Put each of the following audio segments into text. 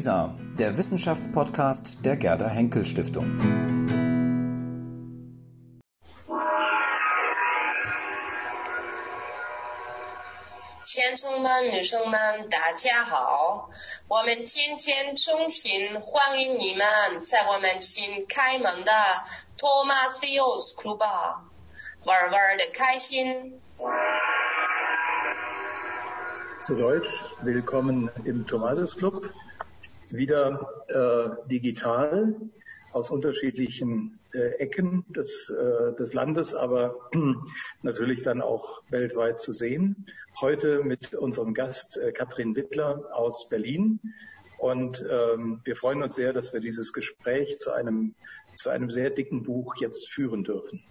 WISA, der Wissenschaftspodcast der Gerda Henkel Stiftung. Thomas Club 玩玩的开心。Zu Deutsch, willkommen im Thomasius Club. Wieder äh, digital aus unterschiedlichen äh, Ecken des, äh, des Landes, aber natürlich dann auch weltweit zu sehen. Heute mit unserem Gast äh, Katrin Wittler aus Berlin. Und ähm, wir freuen uns sehr, dass wir dieses Gespräch zu einem, zu einem sehr dicken Buch jetzt führen dürfen.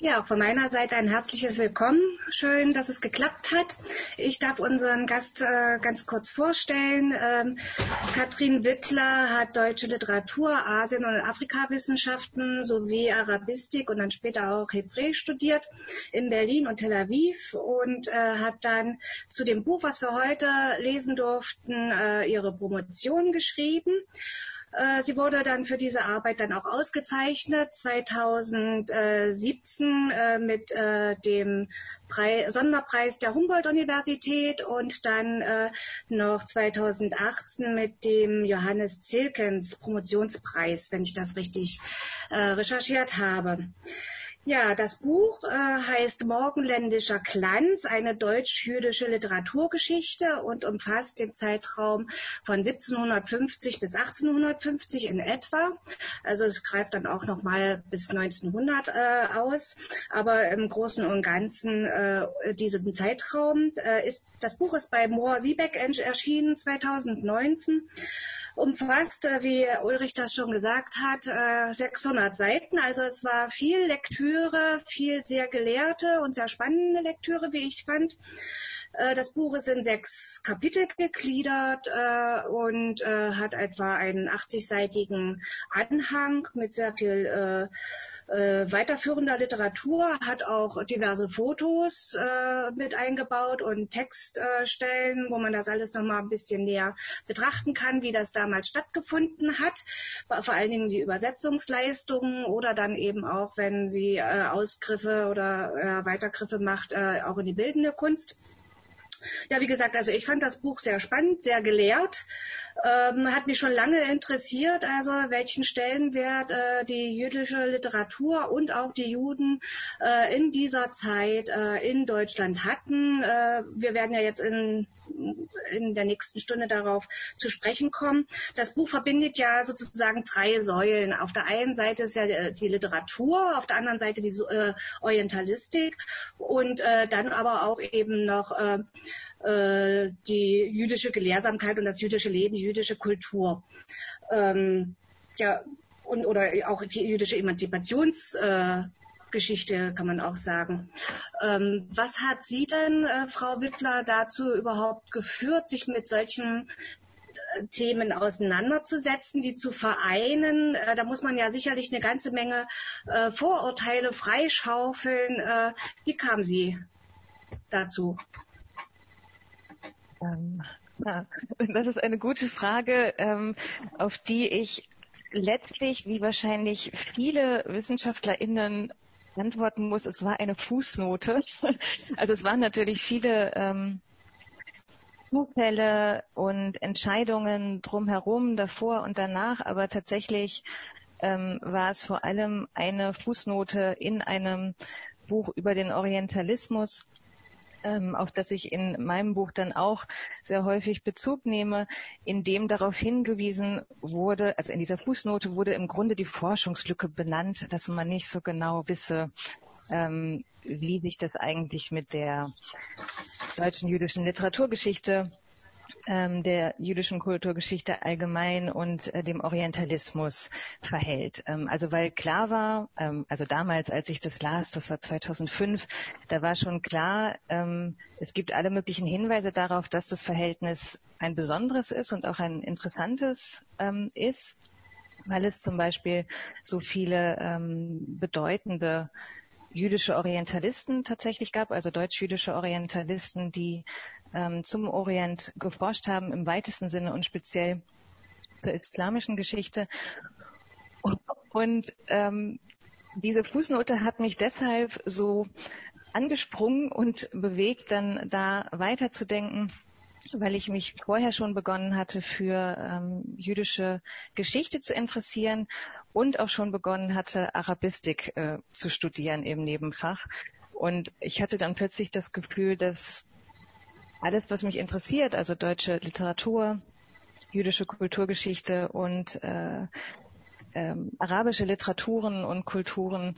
Ja, von meiner Seite ein herzliches Willkommen. Schön, dass es geklappt hat. Ich darf unseren Gast äh, ganz kurz vorstellen. Ähm, Katrin Wittler hat deutsche Literatur, Asien- und Afrikawissenschaften sowie Arabistik und dann später auch Hebräisch studiert in Berlin und Tel Aviv und äh, hat dann zu dem Buch, was wir heute lesen durften, äh, ihre Promotion geschrieben. Äh, sie wurde dann für diese Arbeit dann auch ausgezeichnet, 2017 äh, mit äh, dem Pre Sonderpreis der Humboldt-Universität und dann noch 2018 mit dem Johannes Zilkens Promotionspreis, wenn ich das richtig recherchiert habe. Ja, das Buch äh, heißt Morgenländischer Glanz, eine deutsch-jüdische Literaturgeschichte und umfasst den Zeitraum von 1750 bis 1850 in etwa. Also es greift dann auch noch mal bis 1900 äh, aus, aber im Großen und Ganzen äh, diesen Zeitraum äh, ist das Buch ist bei Mohr Siebeck erschienen 2019 umfasst, äh, wie Ulrich das schon gesagt hat, 600 äh, Seiten. Also es war viel Lektüre, viel sehr gelehrte und sehr spannende Lektüre, wie ich fand. Äh, das Buch ist in sechs Kapitel gegliedert und hat etwa einen 80-seitigen Anhang mit sehr viel äh, weiterführender Literatur, hat auch diverse Fotos äh, mit eingebaut und Textstellen, äh, wo man das alles nochmal ein bisschen näher betrachten kann, wie das damals stattgefunden hat. Vor allen Dingen die Übersetzungsleistungen oder dann eben auch, wenn sie äh, Ausgriffe oder äh, Weitergriffe macht, äh, auch in die bildende Kunst. Ja, wie gesagt, also ich fand das Buch sehr spannend, sehr gelehrt, ähm, hat mich schon lange interessiert, also welchen Stellenwert äh, die jüdische Literatur und auch die Juden äh, in dieser Zeit äh, in Deutschland hatten. Äh, wir werden ja jetzt in, in der nächsten Stunde darauf zu sprechen kommen. Das Buch verbindet ja sozusagen drei Säulen. Auf der einen Seite ist ja äh, die Literatur, auf der anderen Seite die äh, Orientalistik und dann aber auch eben noch äh, die jüdische Gelehrsamkeit und das jüdische Leben, die jüdische Kultur. Ähm, ja, und, oder auch die jüdische Emanzipationsgeschichte, äh, kann man auch sagen. Ähm, was hat Sie denn, äh, Frau Wittler, dazu überhaupt geführt, sich mit solchen äh, Themen auseinanderzusetzen, die zu vereinen. Äh, da muss man ja sicherlich eine ganze Menge Vorurteile freischaufeln. Wie kam Sie dazu? Ähm, na, das ist eine gute Frage, ähm, auf die ich letztlich, wie wahrscheinlich viele WissenschaftlerInnen antworten muss, es war eine Fußnote. Also es waren natürlich viele ähm, Zufälle und Entscheidungen drumherum, davor und danach, aber tatsächlich ähm, war es vor allem eine Fußnote in einem Buch über den Orientalismus, ähm, auf das ich in meinem Buch dann auch sehr häufig Bezug nehme, in dem darauf hingewiesen wurde, also in dieser Fußnote wurde im Grunde die Forschungslücke benannt, dass man nicht so genau wisse, ähm, wie sich das eigentlich mit der deutschen jüdischen Literaturgeschichte ähm, der jüdischen Kulturgeschichte allgemein und äh, dem Orientalismus verhält. Ähm, also weil klar war, ähm, also damals, als ich das las, das war 2005, da war schon klar, ähm, es gibt alle möglichen Hinweise darauf, dass das Verhältnis ein besonderes ist und auch ein interessantes ähm, ist, weil es zum Beispiel so viele ähm, bedeutende jüdische Orientalisten tatsächlich gab, also deutsch-jüdische Orientalisten, die ähm, zum Orient geforscht haben, im weitesten Sinne und speziell zur islamischen Geschichte. Und ähm, diese Fußnote hat mich deshalb so angesprungen und bewegt, dann da weiterzudenken, weil ich mich vorher schon begonnen hatte, für ähm, jüdische Geschichte zu interessieren und auch schon begonnen hatte, Arabistik äh, zu studieren im Nebenfach. Und ich hatte dann plötzlich das Gefühl, dass alles, was mich interessiert, also deutsche Literatur, jüdische Kulturgeschichte und äh, ähm, arabische Literaturen und Kulturen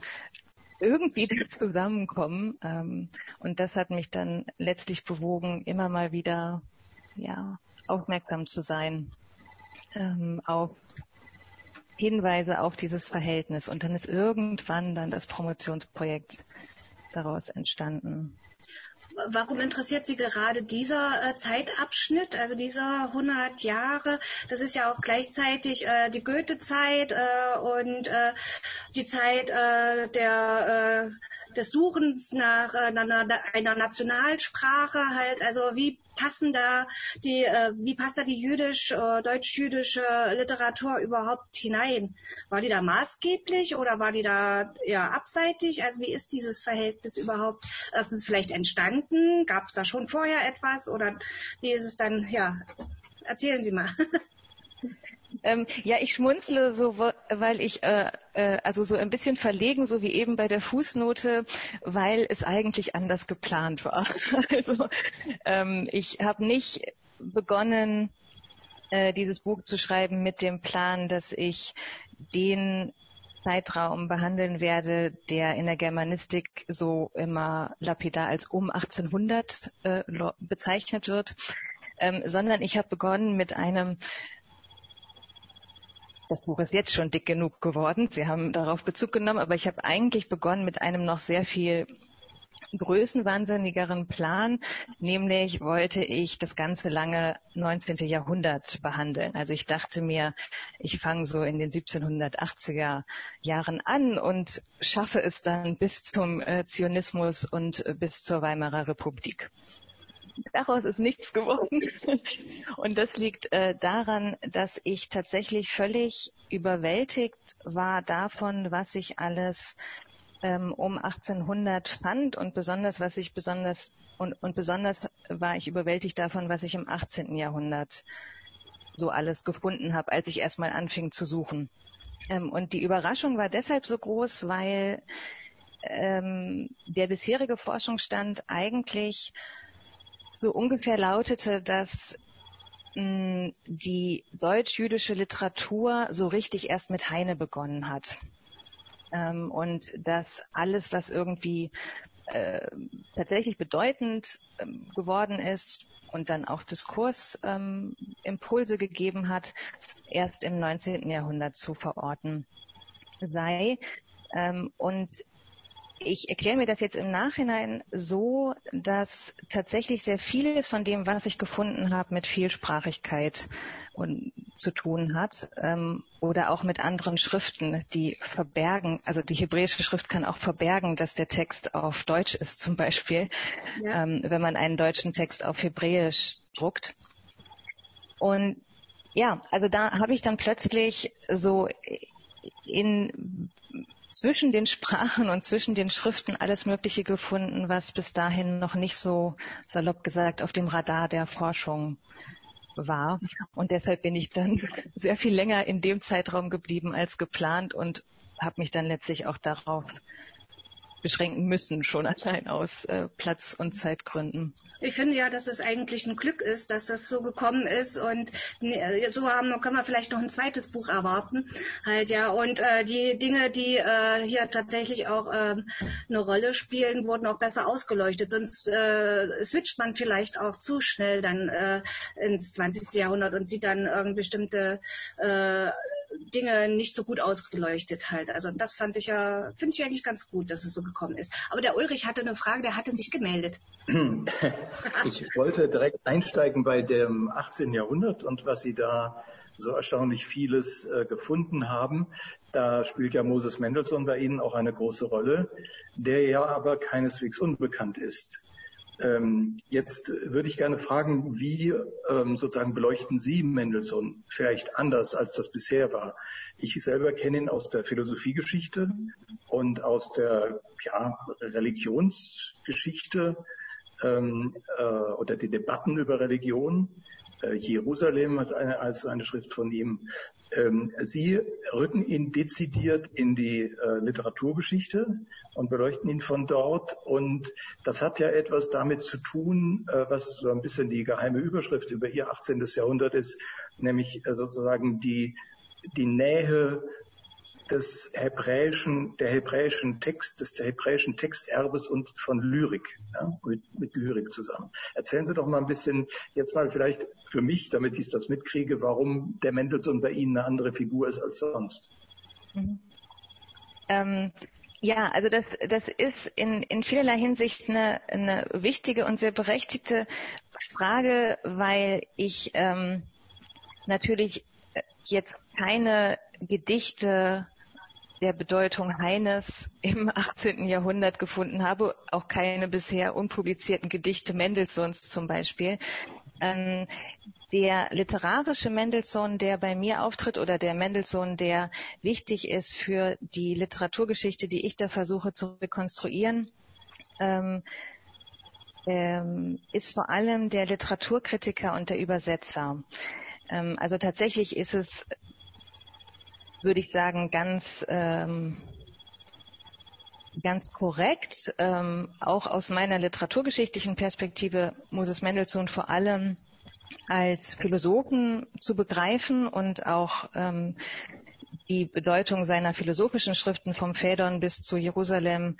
irgendwie zusammenkommen. Ähm, und das hat mich dann letztlich bewogen, immer mal wieder ja, aufmerksam zu sein ähm, auf Hinweise auf dieses Verhältnis. Und dann ist irgendwann dann das Promotionsprojekt daraus entstanden. Warum interessiert Sie gerade dieser äh, Zeitabschnitt, also dieser 100 Jahre? Das ist ja auch gleichzeitig äh, die Goethe-Zeit äh, und äh, die Zeit äh, der äh, des Suchens nach einer, einer Nationalsprache halt, also wie passen da die, äh, wie passt da die jüdisch, äh, deutsch-jüdische Literatur überhaupt hinein? War die da maßgeblich oder war die da eher abseitig? Also wie ist dieses Verhältnis überhaupt erstens vielleicht entstanden? Gab es da schon vorher etwas oder wie ist es dann, ja, erzählen Sie mal. Ähm, ja, ich schmunzle so, weil ich äh, äh, also so ein bisschen verlegen, so wie eben bei der Fußnote, weil es eigentlich anders geplant war. also ähm, ich habe nicht begonnen, äh, dieses Buch zu schreiben mit dem Plan, dass ich den Zeitraum behandeln werde, der in der Germanistik so immer lapidar als um 1800 äh, bezeichnet wird, ähm, sondern ich habe begonnen mit einem das Buch ist jetzt schon dick genug geworden. Sie haben darauf Bezug genommen, aber ich habe eigentlich begonnen mit einem noch sehr viel größenwahnsinnigeren Plan, nämlich wollte ich das ganze lange 19. Jahrhundert behandeln. Also ich dachte mir, ich fange so in den 1780er Jahren an und schaffe es dann bis zum äh, Zionismus und äh, bis zur Weimarer Republik. Daraus ist nichts geworden. Und das liegt äh, daran, dass ich tatsächlich völlig überwältigt war davon, was ich alles ähm, um 1800 fand und besonders, was ich besonders und, und besonders war ich überwältigt davon, was ich im 18. Jahrhundert so alles gefunden habe, als ich erstmal anfing zu suchen. Ähm, und die Überraschung war deshalb so groß, weil ähm, der bisherige Forschungsstand eigentlich so ungefähr lautete, dass mh, die deutsch-jüdische Literatur so richtig erst mit Heine begonnen hat. Ähm, und dass alles, was irgendwie äh, tatsächlich bedeutend ähm, geworden ist und dann auch Diskursimpulse ähm, gegeben hat, erst im 19. Jahrhundert zu verorten sei. Ähm, und ich erkläre mir das jetzt im Nachhinein so, dass tatsächlich sehr vieles von dem, was ich gefunden habe, mit Vielsprachigkeit und, zu tun hat ähm, oder auch mit anderen Schriften, die verbergen, also die hebräische Schrift kann auch verbergen, dass der Text auf Deutsch ist zum Beispiel, ja. ähm, wenn man einen deutschen Text auf Hebräisch druckt. Und ja, also da habe ich dann plötzlich so in zwischen den Sprachen und zwischen den Schriften alles Mögliche gefunden, was bis dahin noch nicht so salopp gesagt auf dem Radar der Forschung war. Und deshalb bin ich dann sehr viel länger in dem Zeitraum geblieben als geplant und habe mich dann letztlich auch darauf beschränken müssen, schon allein aus äh, Platz- und Zeitgründen. Ich finde ja, dass es eigentlich ein Glück ist, dass das so gekommen ist und äh, so haben, können wir vielleicht noch ein zweites Buch erwarten. Halt ja und äh, die Dinge, die äh, hier tatsächlich auch äh, eine Rolle spielen, wurden auch besser ausgeleuchtet. Sonst äh, switcht man vielleicht auch zu schnell dann äh, ins 20. Jahrhundert und sieht dann irgendwie bestimmte äh, Dinge nicht so gut ausgeleuchtet halt. Also das fand ich ja, finde ich eigentlich ganz gut, dass es so gekommen ist. Aber der Ulrich hatte eine Frage, der hatte sich gemeldet. Ich wollte direkt einsteigen bei dem 18. Jahrhundert und was Sie da so erstaunlich vieles äh, gefunden haben. Da spielt ja Moses Mendelssohn bei Ihnen auch eine große Rolle, der ja aber keineswegs unbekannt ist. Ähm, jetzt würde ich gerne fragen, wie ähm, sozusagen beleuchten Sie Mendelssohn vielleicht anders, als das bisher war? Ich selber kenne ihn aus der Philosophiegeschichte und aus der ja, Religionsgeschichte ähm, äh, oder die Debatten über Religion. Äh, Jerusalem hat eine, als eine Schrift von ihm. Ähm, Sie rücken ihn dezidiert in die äh, Literaturgeschichte und beleuchten ihn von dort. Und das hat ja etwas damit zu tun, äh, was so ein bisschen die geheime Überschrift über Ihr 18. Jahrhundert ist, nämlich sozusagen die, die Nähe des hebräischen, der hebräischen Text, des der hebräischen Texterbes und von Lyrik, ja, mit, mit Lyrik zusammen. Erzählen Sie doch mal ein bisschen, jetzt mal vielleicht für mich, damit ich das mitkriege, warum der Mendelssohn bei Ihnen eine andere Figur ist als sonst. Mhm. Ähm, ja, also das, das ist in, in vielerlei Hinsicht eine, eine wichtige und sehr berechtigte Frage, weil ich ähm, natürlich jetzt keine Gedichte der Bedeutung Heines im 18. Jahrhundert gefunden habe, auch keine bisher unpublizierten Gedichte Mendelssohns zum Beispiel. Ähm, der literarische Mendelssohn, der bei mir auftritt, oder der Mendelssohn, der wichtig ist für die Literaturgeschichte, die ich da versuche zu rekonstruieren, ähm, ähm, ist vor allem der Literaturkritiker und der Übersetzer. Ähm, also tatsächlich ist es würde ich sagen, ganz, ähm, ganz korrekt. Ähm, auch aus meiner literaturgeschichtlichen Perspektive muss es Mendelssohn vor allem als Philosophen zu begreifen und auch ähm, die Bedeutung seiner philosophischen Schriften vom Phaedon bis zu Jerusalem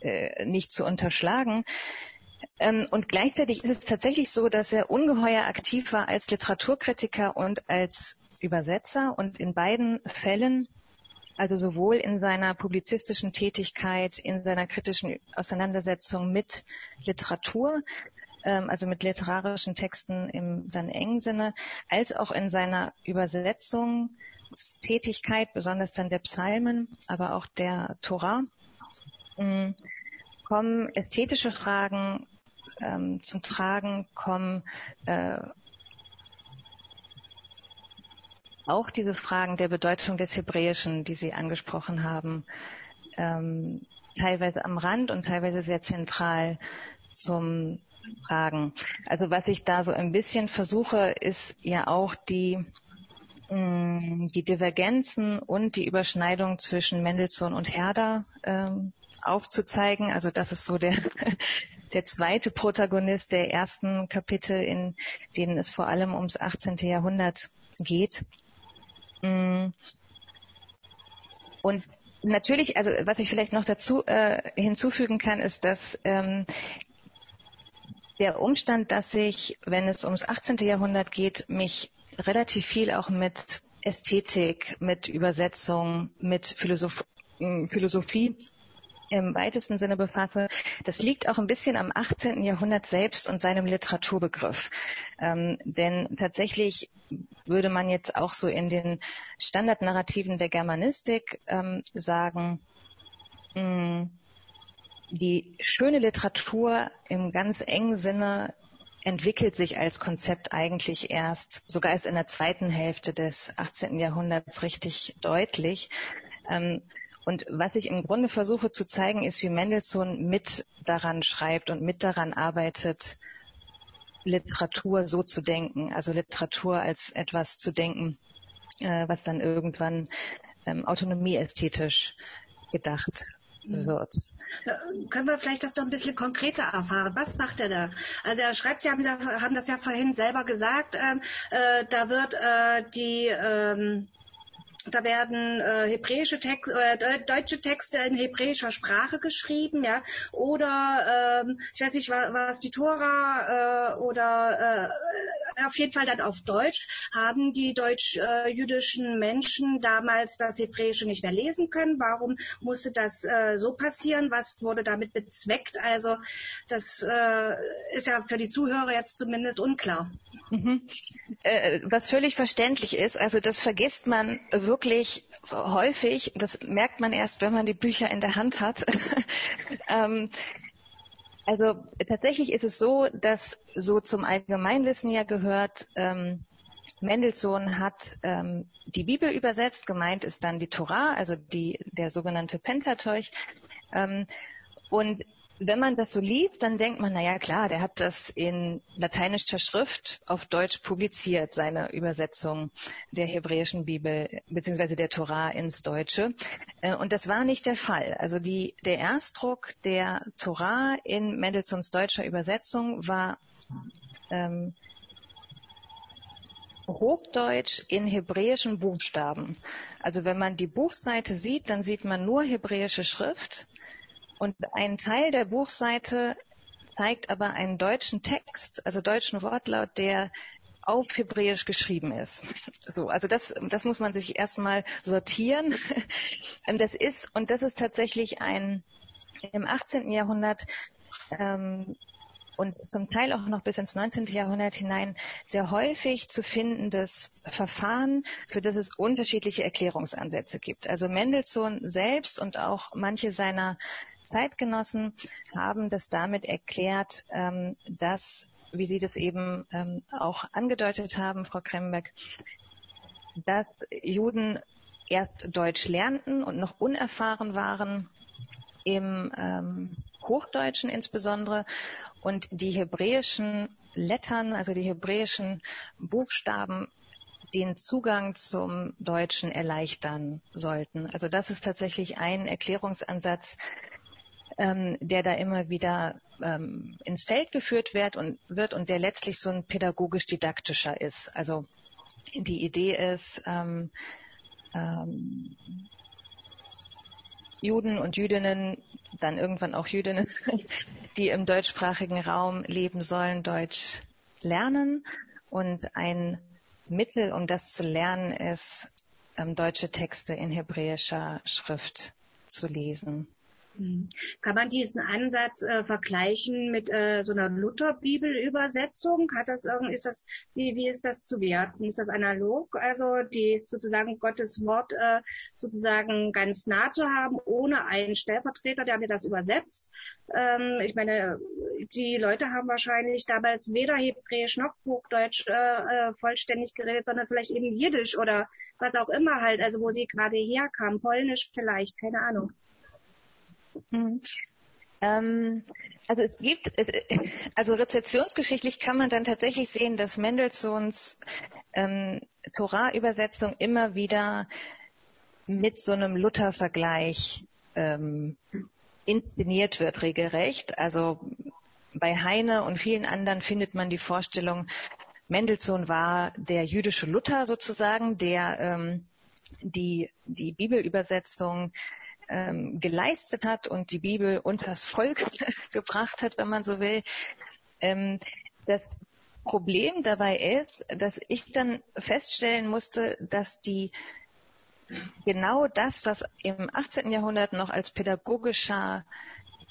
äh, nicht zu unterschlagen. Ähm, und gleichzeitig ist es tatsächlich so, dass er ungeheuer aktiv war als Literaturkritiker und als Übersetzer und in beiden Fällen, also sowohl in seiner publizistischen Tätigkeit, in seiner kritischen Auseinandersetzung mit Literatur, ähm, also mit literarischen Texten im dann engen Sinne, als auch in seiner Übersetzungstätigkeit, besonders dann der Psalmen, aber auch der Torah, ähm, kommen ästhetische Fragen ähm, zum Tragen, kommen äh, auch diese Fragen der Bedeutung des Hebräischen, die Sie angesprochen haben, ähm, teilweise am Rand und teilweise sehr zentral zum Tragen. Also was ich da so ein bisschen versuche, ist ja auch die mh, mm, die Divergenzen und die Überschneidung zwischen Mendelssohn und Herder ähm, aufzuzeigen. Also das ist so der, der zweite Protagonist der ersten Kapitel, in denen es vor allem ums 18. Jahrhundert geht. Mm. Und natürlich, also was ich vielleicht noch dazu äh, hinzufügen kann, ist, dass ähm, der Umstand, dass ich, wenn es ums 18. Jahrhundert geht, mich relativ viel auch mit Ästhetik, mit Übersetzung, mit Philosoph Philosophie im weitesten Sinne befasse, das liegt auch ein bisschen am 18. Jahrhundert selbst und seinem Literaturbegriff. Ähm, denn tatsächlich würde man jetzt auch so in den Standardnarrativen der Germanistik ähm, sagen, mh, hm, die schöne Literatur im ganz engen Sinne entwickelt sich als Konzept eigentlich erst, sogar erst in der zweiten Hälfte des 18. Jahrhunderts richtig deutlich. Ähm, und was ich im Grunde versuche zu zeigen, ist, wie Mendelssohn mit daran schreibt und mit daran arbeitet, Literatur so zu denken, also Literatur als etwas zu denken, äh, was dann irgendwann ähm, autonomieästhetisch gedacht mhm. wird. Können wir vielleicht das noch ein bisschen konkreter erfahren? Was macht er da? Also er schreibt, haben, haben das ja vorhin selber gesagt, ähm, äh, da wird äh, die ähm, da werden äh, hebräische Text, äh, deutsche Texte in hebräischer Sprache geschrieben, ja, oder ähm, ich weiß nicht, war es die Tora äh, oder äh, auf jeden Fall dann auf Deutsch, haben die deutsch-jüdischen Menschen damals das Hebräische nicht mehr lesen können. Warum musste das äh, so passieren? Was wurde damit bezweckt? Also das äh, ist ja für die Zuhörer jetzt zumindest unklar. Mhm. Äh, was völlig verständlich ist, also das vergisst man wirklich häufig, das merkt man erst, wenn man die Bücher in der Hand hat. ähm, Also tatsächlich ist es so, dass so zum Allgemeinwissen ja gehört, ähm, Mendelssohn hat ähm, die Bibel übersetzt, gemeint ist dann die Torah, also die, der sogenannte Pentateuch. Ähm, und wenn man das so liest, dann denkt man, naja klar, der hat das in lateinischer Schrift auf Deutsch publiziert, seine Übersetzung der hebräischen Bibel bzw. der Torah ins Deutsche. Äh, und das war nicht der Fall. Also die, der Erstdruck der Torah in Mendelssohns deutscher Übersetzung war ähm, Hochdeutsch in hebräischen Buchstaben. Also wenn man die Buchseite sieht, dann sieht man nur hebräische Schrift und ein Teil der Buchseite zeigt aber einen deutschen Text, also deutschen Wortlaut, der auf Hebräisch geschrieben ist. So, also das, das muss man sich erstmal sortieren. Das ist, und das ist tatsächlich ein im 18. Jahrhundert ähm, und zum Teil auch noch bis ins 19. Jahrhundert hinein sehr häufig zu findendes Verfahren, für das es unterschiedliche Erklärungsansätze gibt. Also Mendelssohn selbst und auch manche seiner Zeitgenossen haben das damit erklärt, ähm, dass, wie Sie das eben ähm, auch angedeutet haben, Frau Krembeck, dass Juden erst Deutsch lernten und noch unerfahren waren im ähm, Hochdeutschen insbesondere und die hebräischen Lettern, also die hebräischen Buchstaben den Zugang zum Deutschen erleichtern sollten. Also das ist tatsächlich ein Erklärungsansatz, ähm, der da immer wieder ähm, ins Feld geführt wird und, wird und der letztlich so ein pädagogisch-didaktischer ist. Also die Idee ist, ähm, ähm, Juden und Jüdinnen, dann irgendwann auch Jüdinnen, die im deutschsprachigen Raum leben sollen, Deutsch lernen. Und ein Mittel, um das zu lernen, ist, ähm, deutsche Texte in hebräischer Schrift zu lesen. Hm. Kann man diesen Ansatz äh, vergleichen mit äh, so einer Lutherbibelübersetzung? Hat das irgendwie, ist das, wie, wie ist das zu werten? Ist das analog? Also die sozusagen Gottes Wort äh, sozusagen ganz nah zu haben, ohne einen Stellvertreter, der mir das übersetzt? Ähm, ich meine, die Leute haben wahrscheinlich damals weder Hebräisch noch Hochdeutsch äh, äh, vollständig geredet, sondern vielleicht eben Jiddisch oder was auch immer halt, also wo sie gerade herkamen, Polnisch vielleicht, keine Ahnung. Mhm. Ähm, also es gibt, also rezeptionsgeschichtlich kann man dann tatsächlich sehen, dass Mendelssohns ähm, Torah-Übersetzung immer wieder mit so einem Luther-Vergleich ähm, inszeniert wird, regelrecht. Also bei Heine und vielen anderen findet man die Vorstellung, Mendelssohn war der jüdische Luther sozusagen, der ähm, die, die Bibelübersetzung ähm, geleistet hat und die Bibel unters Volk gebracht hat, wenn man so will. Ähm, das Problem dabei ist, dass ich dann feststellen musste, dass die genau das, was im 18. Jahrhundert noch als pädagogischer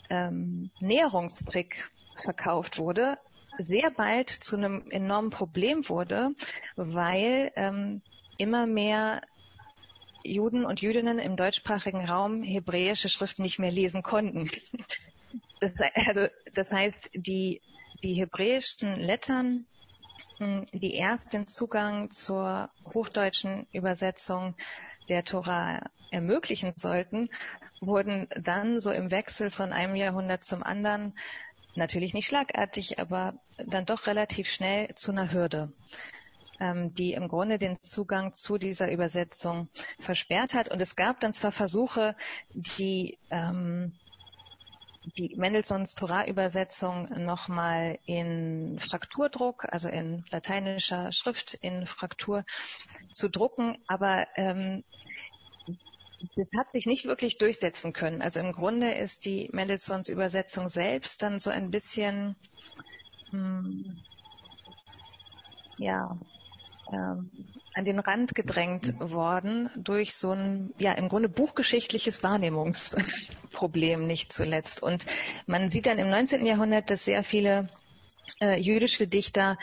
ähm, Näherungstrick verkauft wurde, sehr bald zu einem enormen Problem wurde, weil ähm, immer mehr Juden und Jüdinnen im deutschsprachigen Raum hebräische Schrift nicht mehr lesen konnten. Das, also, das heißt, die, die hebräischen Lettern, hm, die erst den Zugang zur hochdeutschen Übersetzung der Tora ermöglichen sollten, wurden dann so im Wechsel von einem Jahrhundert zum anderen natürlich nicht schlagartig, aber dann doch relativ schnell zu einer Hürde die im Grunde den Zugang zu dieser Übersetzung versperrt hat. Und es gab dann zwar Versuche, die ähm, die Mendelssohns Torah-Übersetzung nochmal in Frakturdruck, also in lateinischer Schrift in Fraktur zu drucken, aber ähm, das hat sich nicht wirklich durchsetzen können. Also im Grunde ist die Mendelssohns Übersetzung selbst dann so ein bisschen, hm, ja, ähm, an den Rand gedrängt worden durch so ein, ja, im Grunde buchgeschichtliches Wahrnehmungsproblem nicht zuletzt. Und man sieht dann im 19. Jahrhundert, dass sehr viele äh, jüdische Dichter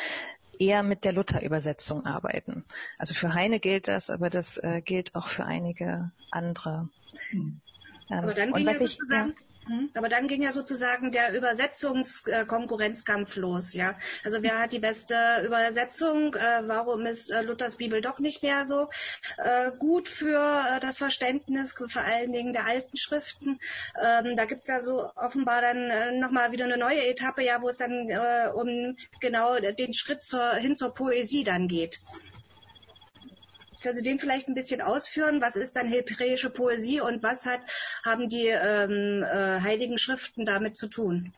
eher mit der Luther-Übersetzung arbeiten. Also für Heine gilt das, aber das äh, gilt auch für einige andere. Ähm, aber dann ging ja sozusagen, ja. Hm? Aber dann ging ja sozusagen der Übersetzungskonkurrenzkampf los, ja. Also wer hat die beste Übersetzung? Äh, warum ist äh, Luthers Bibel doch nicht mehr so äh, gut für das Verständnis, vor allen Dingen der alten Schriften? Ähm, da es ja so offenbar dann nochmal wieder eine neue Etappe, ja, wo es dann um genau den Schritt zur, hin zur Poesie dann geht. Können Sie den vielleicht ein bisschen ausführen? Was ist dann hebräische Poesie und was hat, haben die ähm, äh, heiligen Schriften damit zu tun?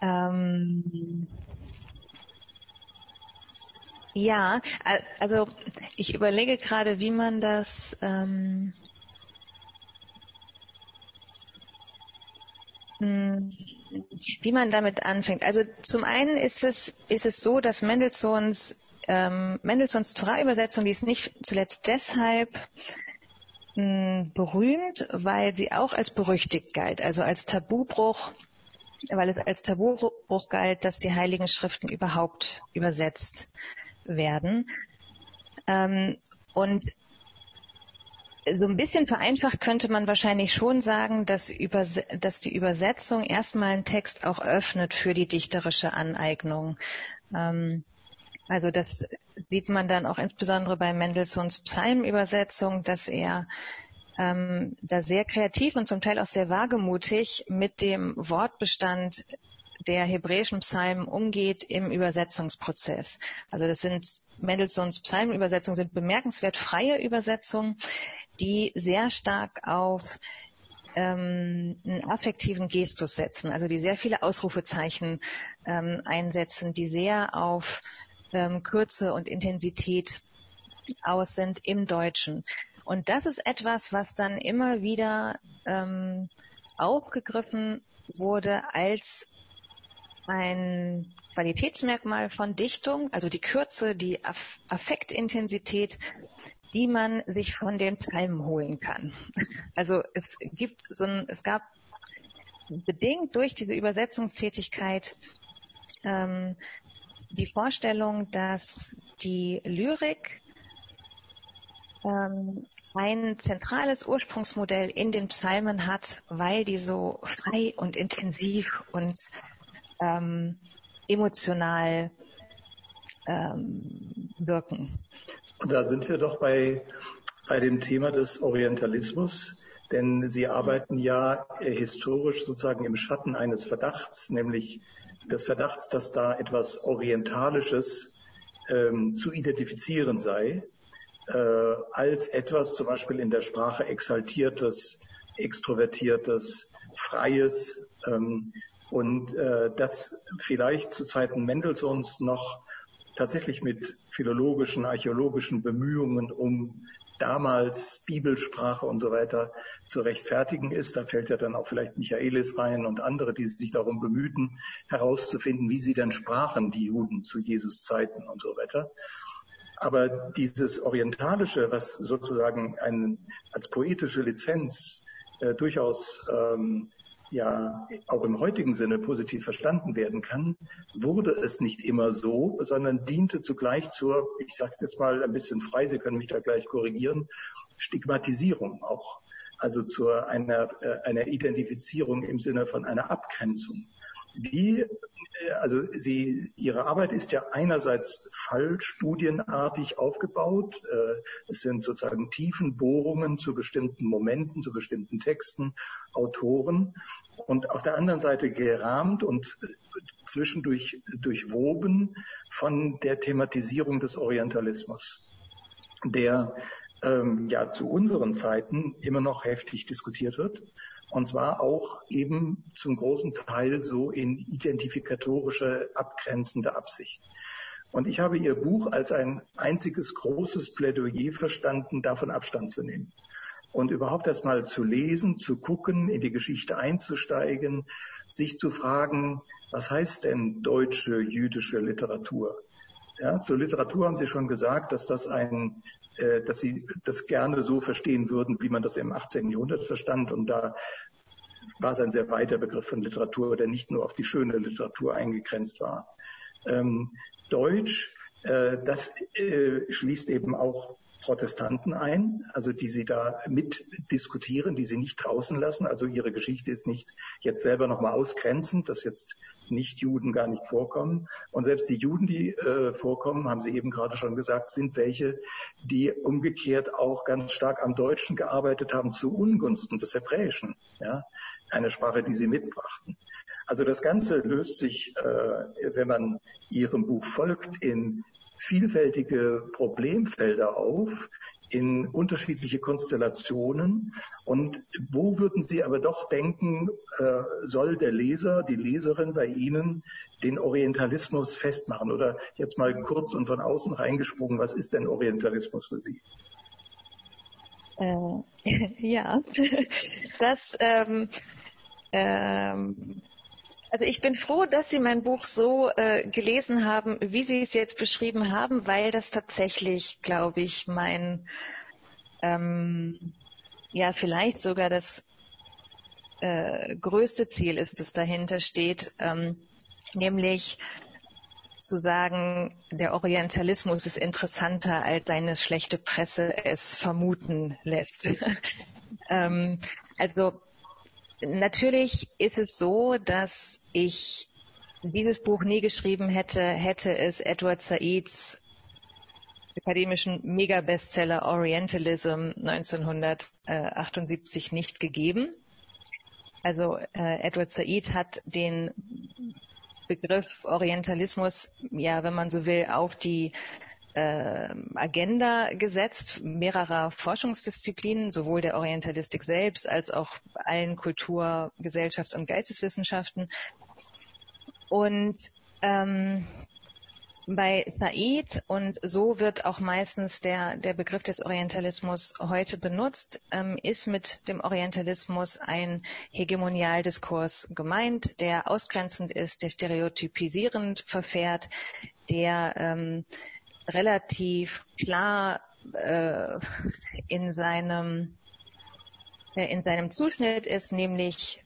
Ähm, ja, also ich überlege gerade, wie man das. Ähm, hm, wie man damit anfängt. Also zum einen ist es, ist es so, dass Mendelssohns ähm, Mendelssohns Torah-Übersetzung, die ist nicht zuletzt deshalb mh, hm, berühmt, weil sie auch als berüchtigt galt, also als Tabubruch, weil es als Tabubruch galt, dass die Heiligen Schriften überhaupt übersetzt werden. Ähm, und so ein bisschen vereinfacht könnte man wahrscheinlich schon sagen, dass, dass, die Übersetzung erstmal einen Text auch öffnet für die dichterische Aneignung. Ähm, also das sieht man dann auch insbesondere bei Mendelssohns Psalmübersetzung, dass er ähm, da sehr kreativ und zum Teil auch sehr wagemutig mit dem Wortbestand der hebräischen Psalmen umgeht im Übersetzungsprozess. Also das sind Mendelssohns Psalmenübersetzungen sind bemerkenswert freie Übersetzungen, die sehr stark auf ähm, einen affektiven Gestus setzen, also die sehr viele Ausrufezeichen ähm, einsetzen, die sehr auf ähm, Kürze und Intensität aus sind im Deutschen. Und das ist etwas, was dann immer wieder ähm, aufgegriffen wurde als ein Qualitätsmerkmal von Dichtung, also die Kürze, die Aff Affektintensität, die man sich von den Psalmen holen kann. Also es gibt so ein, es gab bedingt durch diese Übersetzungstätigkeit ähm, die Vorstellung, dass die Lyrik ähm, ein zentrales Ursprungsmodell in den Psalmen hat, weil die so frei und intensiv und ähm, emotional ähm, wirken. Und da sind wir doch bei, bei dem Thema des Orientalismus, denn Sie arbeiten ja historisch sozusagen im Schatten eines Verdachts, nämlich des Verdachts, dass da etwas Orientalisches ähm, zu identifizieren sei, äh, als etwas zum Beispiel in der Sprache Exaltiertes, Extrovertiertes, Freies ähm, und äh, das vielleicht zu Zeiten Mendelssohns noch tatsächlich mit philologischen, archäologischen Bemühungen um damals Bibelsprache und so weiter zu rechtfertigen ist. Da fällt ja dann auch vielleicht Michaelis rein und andere, die sich darum bemühten, herauszufinden, wie sie denn sprachen, die Juden zu Jesus Zeiten und so weiter. Aber dieses Orientalische, was sozusagen ein, als poetische Lizenz äh, durchaus ähm, ja auch im heutigen Sinne positiv verstanden werden kann, wurde es nicht immer so, sondern diente zugleich zur, ich sage es jetzt mal ein bisschen frei, Sie können mich da gleich korrigieren, Stigmatisierung auch, also zu einer, äh, einer Identifizierung im Sinne von einer Abgrenzung. Wie, also Sie, Ihre Arbeit ist ja einerseits fallstudienartig aufgebaut. Äh, es sind sozusagen Tiefenbohrungen zu bestimmten Momenten, zu bestimmten Texten, Autoren. Und auf der anderen Seite gerahmt und zwischendurch durchwoben von der Thematisierung des Orientalismus, der ähm, ja zu unseren Zeiten immer noch heftig diskutiert wird und zwar auch eben zum großen Teil so in identifikatorische, abgrenzende Absicht. Und ich habe Ihr Buch als ein einziges großes Plädoyer verstanden, davon Abstand zu nehmen. Und überhaupt erst mal zu lesen, zu gucken, in die Geschichte einzusteigen, sich zu fragen, was heißt denn deutsche jüdische Literatur? Ja, zur Literatur haben Sie schon gesagt, dass das ein äh, dass sie das gerne so verstehen würden, wie man das im 18. Jahrhundert verstand. Und da war es ein sehr weiter Begriff von Literatur, der nicht nur auf die schöne Literatur eingegrenzt war. Ähm, Deutsch Äh, das äh, schließt eben auch Protestanten ein, also die sie da mit diskutieren, die sie nicht draußen lassen. Also ihre Geschichte ist nicht jetzt selber nochmal ausgrenzend, dass jetzt Nicht-Juden gar nicht vorkommen. Und selbst die Juden, die äh, vorkommen, haben Sie eben gerade schon gesagt, sind welche, die umgekehrt auch ganz stark am Deutschen gearbeitet haben zu Ungunsten des Hebräischen. Ja? Eine Sprache, die sie mitbrachten. Also das Ganze löst sich, äh, wenn man Ihrem Buch folgt, in vielfältige Problemfelder auf, in unterschiedliche Konstellationen. Und wo würden Sie aber doch denken, äh, soll der Leser, die Leserin bei Ihnen den Orientalismus festmachen? Oder jetzt mal kurz und von außen reingesprungen, was ist denn Orientalismus für Sie? Äh, ja, das ähm, ähm, also ich bin froh, dass Sie mein Buch so äh, gelesen haben, wie Sie es jetzt beschrieben haben, weil das tatsächlich, glaube ich, mein, ähm, ja, vielleicht sogar das äh, größte Ziel ist, das dahinter steht, ähm, nämlich zu sagen, der Orientalismus ist interessanter, als seine schlechte Presse es vermuten lässt. ähm, also Natürlich ist es so, dass ich dieses Buch nie geschrieben hätte, hätte es Edward Saids akademischen Mega-Bestseller Orientalism 1978 nicht gegeben. Also äh, Edward Said hat den Begriff Orientalismus, ja, wenn man so will, auf die äh, Agenda gesetzt mehrerer Forschungsdisziplinen, sowohl der Orientalistik selbst als auch allen Kultur-, Gesellschafts- und Geisteswissenschaften. Und ähm, bei Said, und so wird auch meistens der, der Begriff des Orientalismus heute benutzt, ähm, ist mit dem Orientalismus ein Hegemonialdiskurs gemeint, der ausgrenzend ist, der stereotypisierend verfährt, der ähm, relativ klar äh, in seinem äh, in seinem Zuschnitt ist, nämlich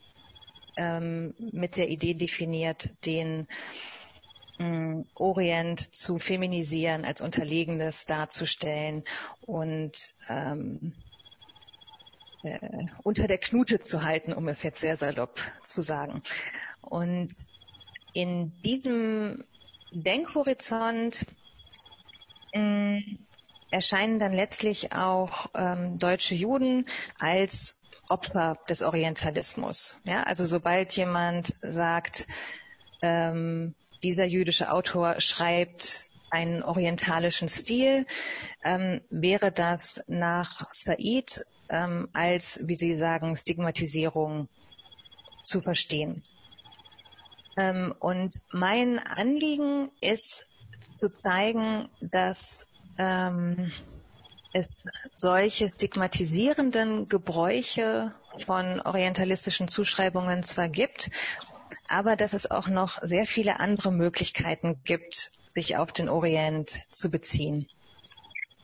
ähm, mit der Idee definiert, den ähm, Orient zu feminisieren, als Unterlegenes darzustellen und ähm, äh, unter der Knute zu halten, um es jetzt sehr salopp zu sagen. Und in diesem Denkhorizont erscheinen dann letztlich auch ähm, deutsche Juden als Opfer des Orientalismus. Ja, also sobald jemand sagt, ähm, dieser jüdische Autor schreibt einen orientalischen Stil, ähm, wäre das nach Said ähm, als, wie Sie sagen, Stigmatisierung zu verstehen. Ähm, und mein Anliegen ist zu zeigen, dass ähm, es solche stigmatisierenden Gebräuche von orientalistischen Zuschreibungen zwar gibt, aber dass es auch noch sehr viele andere Möglichkeiten gibt, sich auf den Orient zu beziehen.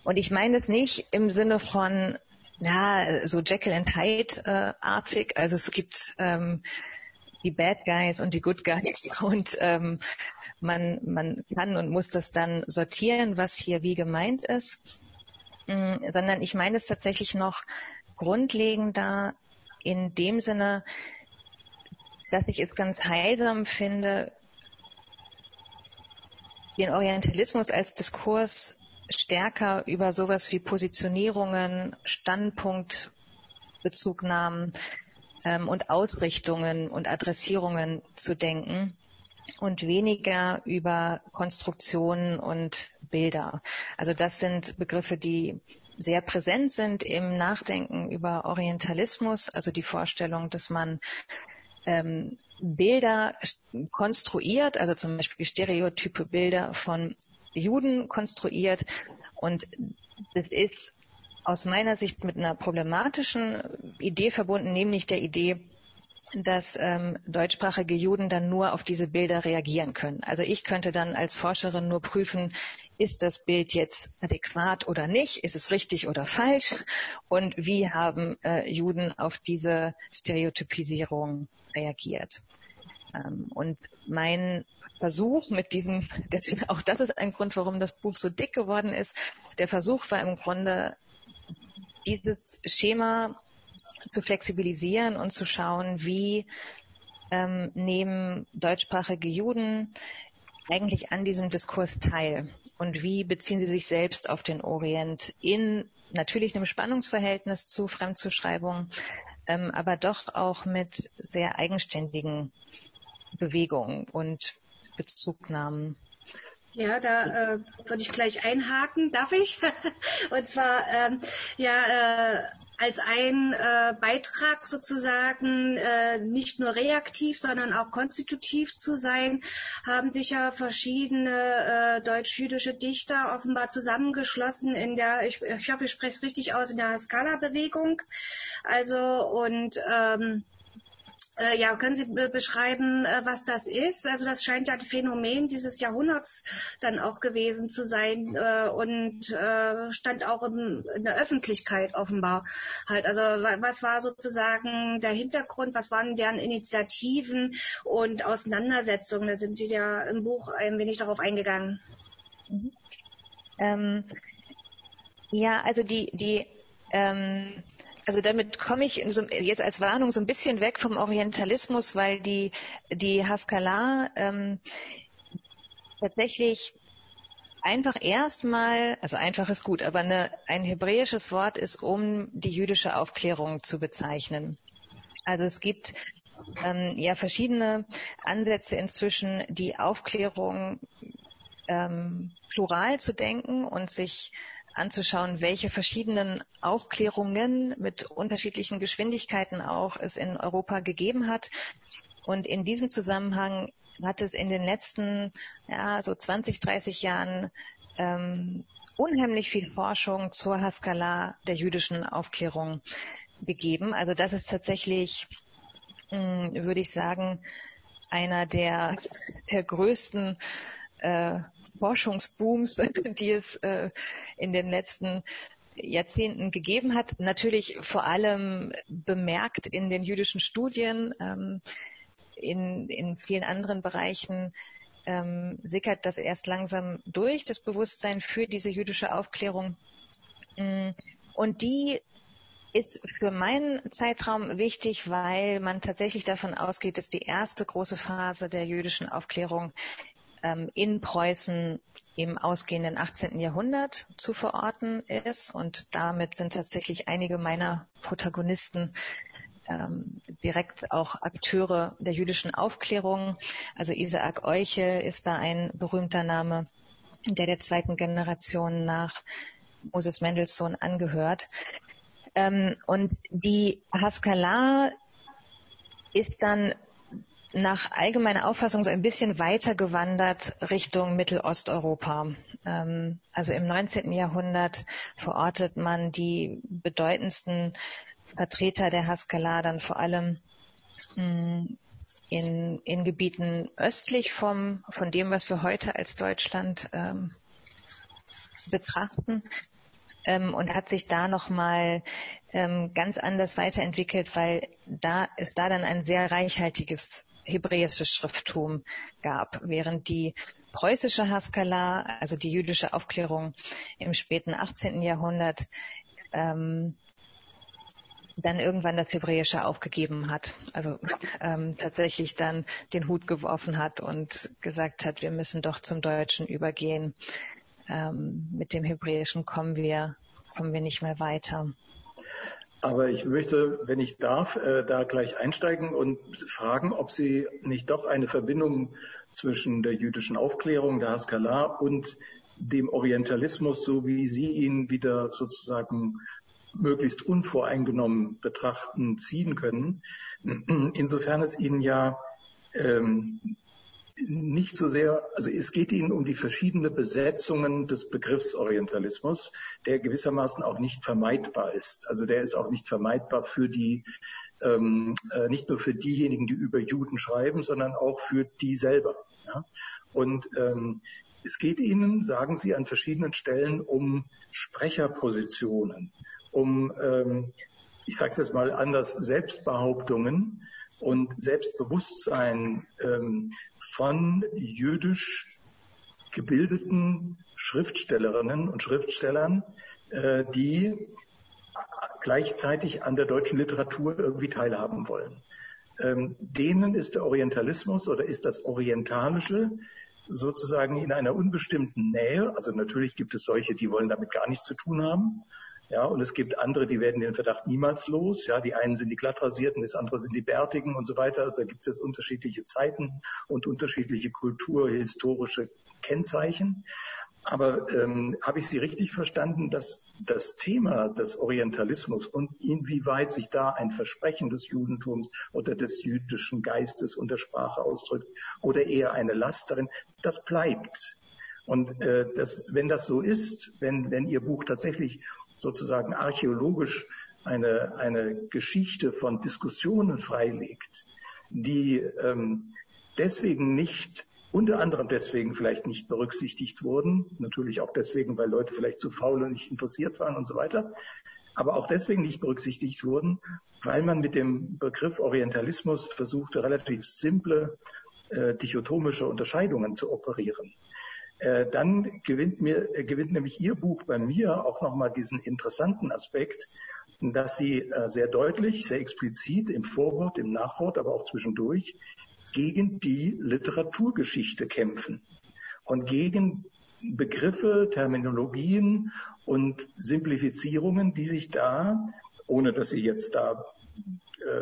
Und ich meine es nicht im Sinne von, ja, so Jekyll and Hyde äh. Also es gibt ähm, die Bad Guys und die Good Guys. Und ähm, man, man kann und muss das dann sortieren, was hier wie gemeint ist, mm, sondern ich meine es tatsächlich noch grundlegender in dem Sinne, dass ich es ganz heilsam finde, den Orientalismus als Diskurs stärker über sowas wie Positionierungen, Standpunktbezugnahmen ähm, und Ausrichtungen und Adressierungen zu denken und weniger über Konstruktionen und Bilder. Also das sind Begriffe, die sehr präsent sind im Nachdenken über Orientalismus, also die Vorstellung, dass man ähm, Bilder konstruiert, also zum Beispiel stereotype Bilder von Juden konstruiert. Und das ist aus meiner Sicht mit einer problematischen Idee verbunden, nämlich der Idee, dass ähm, deutschsprachige Juden dann nur auf diese Bilder reagieren können. Also ich könnte dann als Forscherin nur prüfen, ist das Bild jetzt adäquat oder nicht, ist es richtig oder falsch und wie haben äh, Juden auf diese Stereotypisierung reagiert. Ähm, und mein Versuch mit diesem, auch das ist ein Grund, warum das Buch so dick geworden ist. Der Versuch war im Grunde, dieses Schema zu flexibilisieren und zu schauen, wie ähm, nehmen deutschsprachige Juden eigentlich an diesem Diskurs teil und wie beziehen sie sich selbst auf den Orient in natürlich einem Spannungsverhältnis zu Fremdzuschreibung, ähm, aber doch auch mit sehr eigenständigen Bewegungen und Bezugnahmen. Ja, da äh, würde ich gleich einhaken, darf ich? Und zwar, ähm, ja, äh, als ein äh, Beitrag sozusagen äh, nicht nur reaktiv, sondern auch konstitutiv zu sein, haben sich ja verschiedene äh, deutsch-jüdische Dichter offenbar zusammengeschlossen in der, ich, ich hoffe, ich spreche es richtig aus, in der Skala-Bewegung. Also und ähm, äh, ja, können Sie beschreiben, äh, was das ist? Also das scheint ja ein Phänomen dieses Jahrhunderts dann auch gewesen zu sein äh, und äh, stand auch im, in der Öffentlichkeit offenbar halt. Also was war sozusagen der Hintergrund? Was waren deren Initiativen und Auseinandersetzungen? Da sind Sie ja im Buch ein wenig darauf eingegangen. Mhm. Ähm, ja, also die die ähm, also damit komme ich so, jetzt als Warnung so ein bisschen weg vom Orientalismus, weil die, die Haskalah ähm, tatsächlich einfach erstmal, also einfach ist gut, aber eine, ein hebräisches Wort ist, um die jüdische Aufklärung zu bezeichnen. Also es gibt ähm, ja verschiedene Ansätze inzwischen, die Aufklärung ähm, plural zu denken und sich anzuschauen, welche verschiedenen Aufklärungen mit unterschiedlichen Geschwindigkeiten auch es in Europa gegeben hat. Und in diesem Zusammenhang hat es in den letzten ja, so 20, 30 Jahren ähm, unheimlich viel Forschung zur Haskalah der jüdischen Aufklärung gegeben. Also das ist tatsächlich, mh, hm, würde ich sagen, einer der, der größten äh, Forschungsbooms, die es äh, in den letzten Jahrzehnten gegeben hat. Natürlich vor allem bemerkt in den jüdischen Studien, ähm, in, in vielen anderen Bereichen ähm, sickert das erst langsam durch, das Bewusstsein für diese jüdische Aufklärung. Mm, und die ist für meinen Zeitraum wichtig, weil man tatsächlich davon ausgeht, dass die erste große Phase der jüdischen Aufklärung ähm, in Preußen im ausgehenden 18. Jahrhundert zu verorten ist. Und damit sind tatsächlich einige meiner Protagonisten ähm, direkt auch Akteure der jüdischen Aufklärung. Also Isaac Euche ist da ein berühmter Name, der der zweiten Generation nach Moses Mendelssohn angehört. Ähm, und die Haskalah ist dann nach allgemeiner Auffassung so ein bisschen weiter gewandert Richtung Mittelosteuropa. Ähm, also im 19. Jahrhundert verortet man die bedeutendsten Vertreter der Haskalah dann vor allem mm, in, in Gebieten östlich vom, von dem, was wir heute als Deutschland ähm, betrachten ähm, und hat sich da nochmal ähm, ganz anders weiterentwickelt, weil da ist da dann ein sehr reichhaltiges hebräisches Schrifttum gab, während die preußische Haskalah, also die jüdische Aufklärung im späten 18. Jahrhundert, ähm, dann irgendwann das Hebräische aufgegeben hat. Also ähm, tatsächlich dann den Hut geworfen hat und gesagt hat, wir müssen doch zum Deutschen übergehen. Ähm, mit dem Hebräischen kommen wir, kommen wir nicht mehr weiter. Aber ich möchte, wenn ich darf, äh, da gleich einsteigen und fragen, ob Sie nicht doch eine Verbindung zwischen der jüdischen Aufklärung, der Haskalah und dem Orientalismus, so wie Sie ihn wieder sozusagen möglichst unvoreingenommen betrachten, ziehen können. Insofern es Ihnen ja ähm, nicht so sehr, also es geht Ihnen um die verschiedenen Besetzungen des Begriffs Orientalismus, der gewissermaßen auch nicht vermeidbar ist. Also der ist auch nicht vermeidbar für die, ähm, äh, nicht nur für diejenigen, die über Juden schreiben, sondern auch für die selber. Ja? Und ähm, es geht Ihnen, sagen Sie an verschiedenen Stellen, um Sprecherpositionen, um, ähm, ich sage es jetzt mal anders, Selbstbehauptungen, und Selbstbewusstsein ähm, von jüdisch gebildeten Schriftstellerinnen und Schriftstellern, äh, die gleichzeitig an der deutschen Literatur irgendwie teilhaben wollen. Ähm, denen ist der Orientalismus oder ist das Orientalische sozusagen in einer unbestimmten Nähe. Also natürlich gibt es solche, die wollen damit gar nichts zu tun haben. Ja, und es gibt andere, die werden den Verdacht niemals los. Ja, die einen sind die glattrasierten, das andere sind die bärtigen und so weiter. Also da gibt es jetzt unterschiedliche Zeiten und unterschiedliche kulturhistorische Kennzeichen. Aber ähm, habe ich Sie richtig verstanden, dass das Thema des Orientalismus und inwieweit sich da ein Versprechen des Judentums oder des jüdischen Geistes und der Sprache ausdrückt oder eher eine Last darin, das bleibt. Und äh, das, wenn das so ist, wenn, wenn Ihr Buch tatsächlich sozusagen archäologisch eine, eine Geschichte von Diskussionen freilegt, die ähm, deswegen nicht unter anderem deswegen vielleicht nicht berücksichtigt wurden. Natürlich auch deswegen, weil Leute vielleicht zu faul und nicht interessiert waren und so weiter. Aber auch deswegen nicht berücksichtigt wurden, weil man mit dem Begriff Orientalismus versuchte, relativ simple äh, dichotomische Unterscheidungen zu operieren. Äh, dann gewinnt, mir, äh, gewinnt nämlich Ihr Buch bei mir auch nochmal diesen interessanten Aspekt, dass Sie äh, sehr deutlich, sehr explizit im Vorwort, im Nachwort, aber auch zwischendurch gegen die Literaturgeschichte kämpfen und gegen Begriffe, Terminologien und Simplifizierungen, die sich da, ohne dass sie jetzt da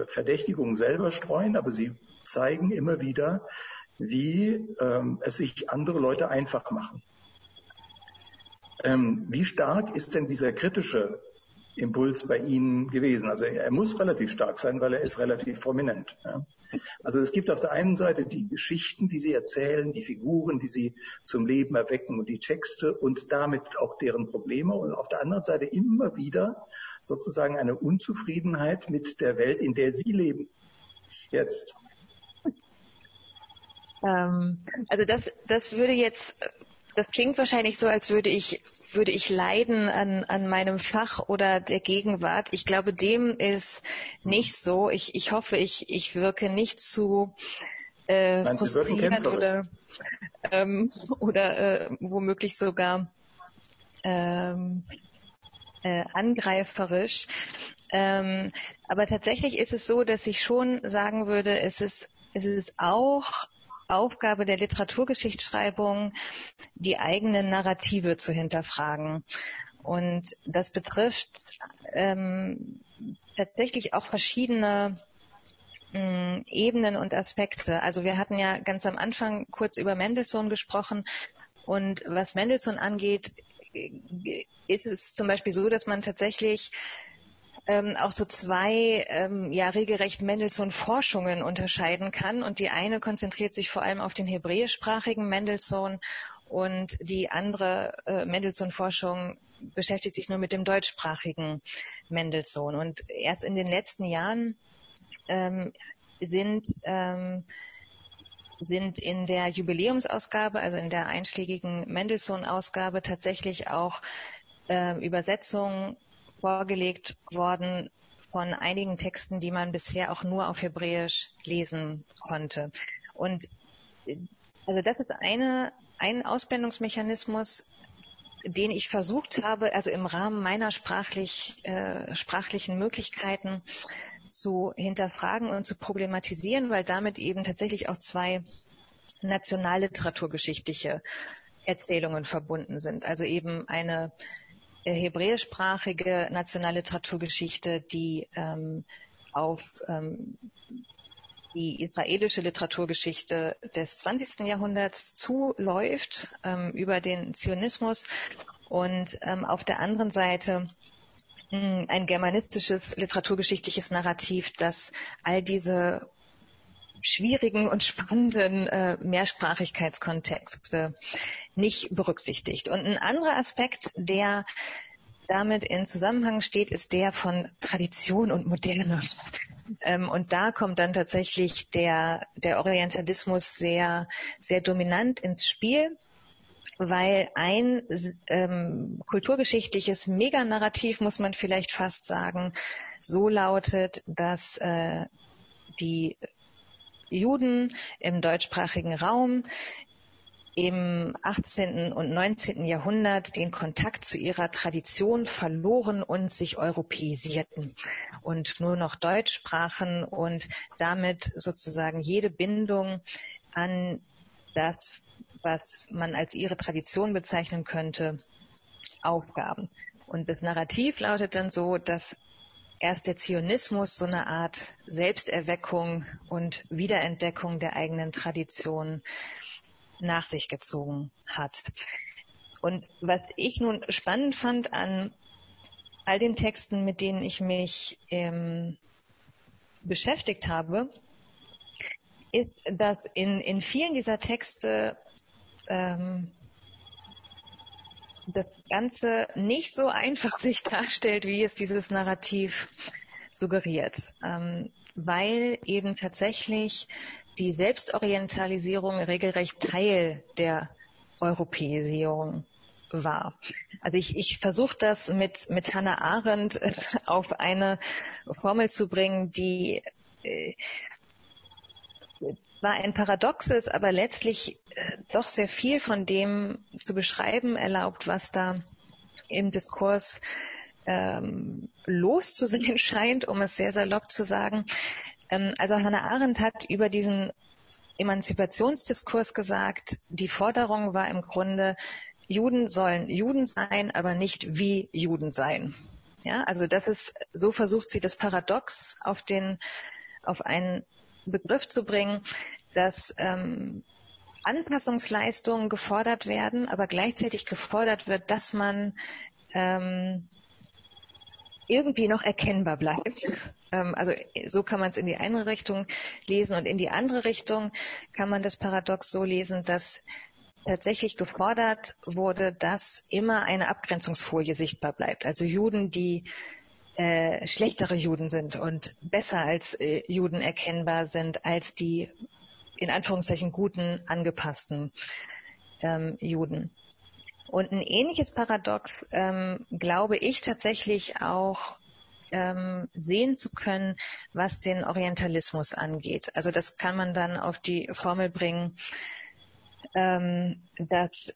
Verdächtigungen selber streuen, aber sie zeigen immer wieder, wie ähm, es sich andere Leute einfach machen. Ähm, wie stark ist denn dieser kritische Impuls bei Ihnen gewesen? Also er muss relativ stark sein, weil er ist relativ prominent. Ja? Also es gibt auf der einen Seite die Geschichten, die Sie erzählen, die Figuren, die Sie zum Leben erwecken und die Texte und damit auch deren Probleme und auf der anderen Seite immer wieder sozusagen eine Unzufriedenheit mit der Welt, in der Sie leben. Jetzt. Ähm, also das, das würde jetzt, das klingt wahrscheinlich so, als würde ich würde ich leiden an, an meinem Fach oder der Gegenwart. Ich glaube, dem ist nicht so. Ich, ich hoffe, ich, ich wirke nicht zu äh, Nein, frustrierend oder, ähm, oder äh, womöglich sogar ähm, äh, angreiferisch. Ähm, aber tatsächlich ist es so, dass ich schon sagen würde, es ist, es ist auch Aufgabe der Literaturgeschichtsschreibung, die eigenen Narrative zu hinterfragen. Und das betrifft ähm, tatsächlich auch verschiedene mh, mm, Ebenen und Aspekte. Also wir hatten ja ganz am Anfang kurz über Mendelssohn gesprochen. Und was Mendelssohn angeht, ist es zum Beispiel so, dass man tatsächlich ähm, auch so zwei ähm, ja regelrecht Mendelssohn-Forschungen unterscheiden kann. Und die eine konzentriert sich vor allem auf den hebräischsprachigen Mendelssohn und die andere äh, Mendelssohn-Forschung beschäftigt sich nur mit dem deutschsprachigen Mendelssohn. Und erst in den letzten Jahren ähm, sind ähm, sind in der Jubiläumsausgabe, also in der einschlägigen Mendelssohn-Ausgabe tatsächlich auch äh, Übersetzungen vorgelegt worden von einigen Texten, die man bisher auch nur auf Hebräisch lesen konnte. Und also das ist eine, ein Ausblendungsmechanismus, den ich versucht habe, also im Rahmen meiner sprachlich, äh, sprachlichen Möglichkeiten zu hinterfragen und zu problematisieren, weil damit eben tatsächlich auch zwei nationalliteraturgeschichtliche Erzählungen verbunden sind. Also eben eine hebräischsprachige Nationalliteraturgeschichte, die ähm, auf ähm, die israelische Literaturgeschichte des 20. Jahrhunderts zuläuft ähm, über den Zionismus und ähm, auf der anderen Seite hm, ein germanistisches literaturgeschichtliches Narrativ, das all diese schwierigen und spannenden äh, Mehrsprachigkeitskontexte nicht berücksichtigt. Und ein anderer Aspekt, der damit in Zusammenhang steht, ist der von Tradition und Moderne. Ähm, und da kommt dann tatsächlich der, der Orientalismus sehr, sehr dominant ins Spiel weil ein ähm, kulturgeschichtliches Meganarrativ, muss man vielleicht fast sagen, so lautet, dass äh, die Juden im deutschsprachigen Raum im 18. und 19. Jahrhundert den Kontakt zu ihrer Tradition verloren und sich europäisierten und nur noch Deutsch sprachen und damit sozusagen jede Bindung an das, was man als ihre Tradition bezeichnen könnte, aufgaben. Und das Narrativ lautet dann so, dass erst der Zionismus so eine Art Selbsterweckung und Wiederentdeckung der eigenen Tradition nach sich gezogen hat. Und was ich nun spannend fand an all den Texten, mit denen ich mich ähm, beschäftigt habe, ist, dass in, in vielen dieser Texte ähm, das Ganze nicht so einfach sich darstellt, wie es dieses Narrativ suggeriert, ähm, weil eben tatsächlich die Selbstorientalisierung regelrecht Teil der Europäisierung war. Also ich, ich versuche das mit, mit Hannah Arendt auf eine Formel zu bringen, die äh, war ein paradoxes, aber letztlich äh, doch sehr viel von dem zu beschreiben erlaubt, was da im Diskurs ähm, los zu sein scheint, um es sehr salopp zu sagen. Ähm, also Hannah Arendt hat über diesen Emanzipationsdiskurs gesagt, die Forderung war im Grunde, Juden sollen Juden sein, aber nicht wie Juden sein. Ja, also das ist, so versucht sie das Paradox auf den, auf einen Begriff zu bringen, dass ähm, Anpassungsleistungen gefordert werden, aber gleichzeitig gefordert wird, dass man ähm, irgendwie noch erkennbar bleibt. Ähm, also so kann man es in die eine Richtung lesen und in die andere Richtung kann man das Paradox so lesen, dass tatsächlich gefordert wurde, dass immer eine Abgrenzungsfolie sichtbar bleibt. Also Juden, die äh, schlechtere Juden sind und besser als äh, Juden erkennbar sind als die in Anführungszeichen guten, angepassten ähm, Juden. Und ein ähnliches Paradox ähm, glaube ich tatsächlich auch ähm, sehen zu können, was den Orientalismus angeht. Also das kann man dann auf die Formel bringen, ähm, dass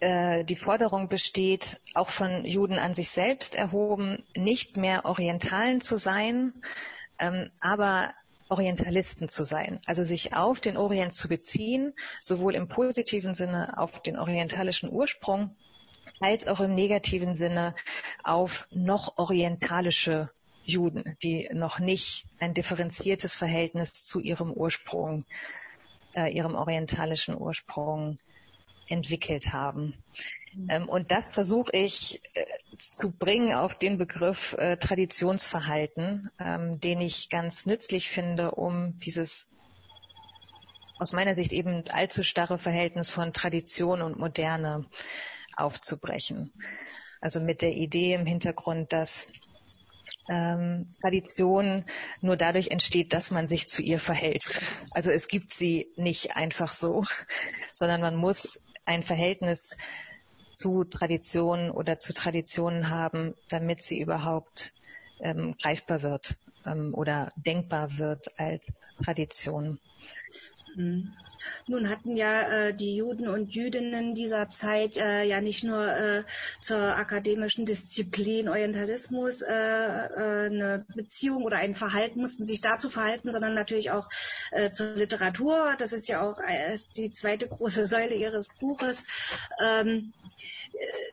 äh, die Forderung besteht, auch von Juden an sich selbst erhoben, nicht mehr Orientalen zu sein, ähm, aber Orientalisten zu sein, also sich auf den Orient zu beziehen, sowohl im positiven Sinne auf den orientalischen Ursprung, als auch im negativen Sinne auf noch orientalische Juden, die noch nicht ein differenziertes Verhältnis zu ihrem Ursprung, äh, ihrem orientalischen Ursprung entwickelt haben. Ähm, und das versuche ich äh, zu bringen auf den Begriff äh, Traditionsverhalten, ähm, den ich ganz nützlich finde, um dieses aus meiner Sicht eben allzu starre Verhältnis von Tradition und Moderne aufzubrechen. Also mit der Idee im Hintergrund, dass ähm, Tradition nur dadurch entsteht, dass man sich zu ihr verhält. Also es gibt sie nicht einfach so, sondern man muss ein Verhältnis zu Traditionen oder zu Traditionen haben, damit sie überhaupt ähm, greifbar wird ähm, oder denkbar wird als Tradition. Mhm. Nun hatten ja äh, die Juden und Jüdinnen dieser Zeit äh, ja nicht nur äh, zur akademischen Disziplin Orientalismus äh, äh, eine Beziehung oder ein Verhalten, mussten sich dazu verhalten, sondern natürlich auch äh, zur Literatur. Das ist ja auch die zweite große Säule ihres Buches. Ähm,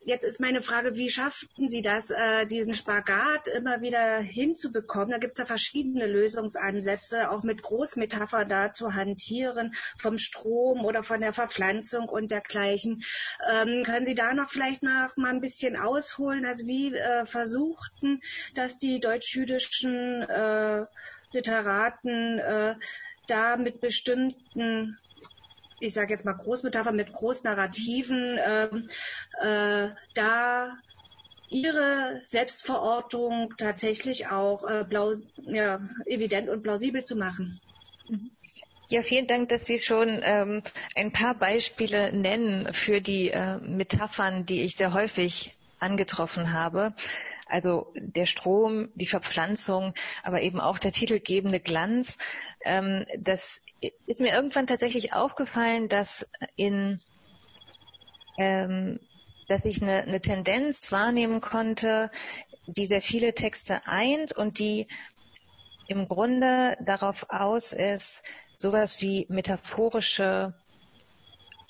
jetzt ist meine Frage, wie schafften Sie das, äh, diesen Spagat immer wieder hinzubekommen? Da gibt es ja verschiedene Lösungsansätze, auch mit Großmetapher da zu hantieren, vom Strom oder von der Verpflanzung und dergleichen. Ähm, können Sie da noch vielleicht noch mal ein bisschen ausholen? Also wie äh, versuchten das die deutsch-jüdischen äh, Literaten äh, da mit bestimmten ich sage jetzt mal Großmetapher mit Großnarrativen, äh, äh, da ihre Selbstverortung tatsächlich auch äh, ja, evident und plausibel zu machen. Ja, vielen Dank, dass Sie schon ähm, ein paar Beispiele nennen für die äh, Metaphern, die ich sehr häufig angetroffen habe. also der Strom, die Verpflanzung, aber eben auch der titelgebende Glanz. Ähm, das ist mir irgendwann tatsächlich aufgefallen, dass in ähm, dass ich eine, eine Tendenz wahrnehmen konnte, die sehr viele Texte eint und die im Grunde darauf aus ist, sowas wie metaphorische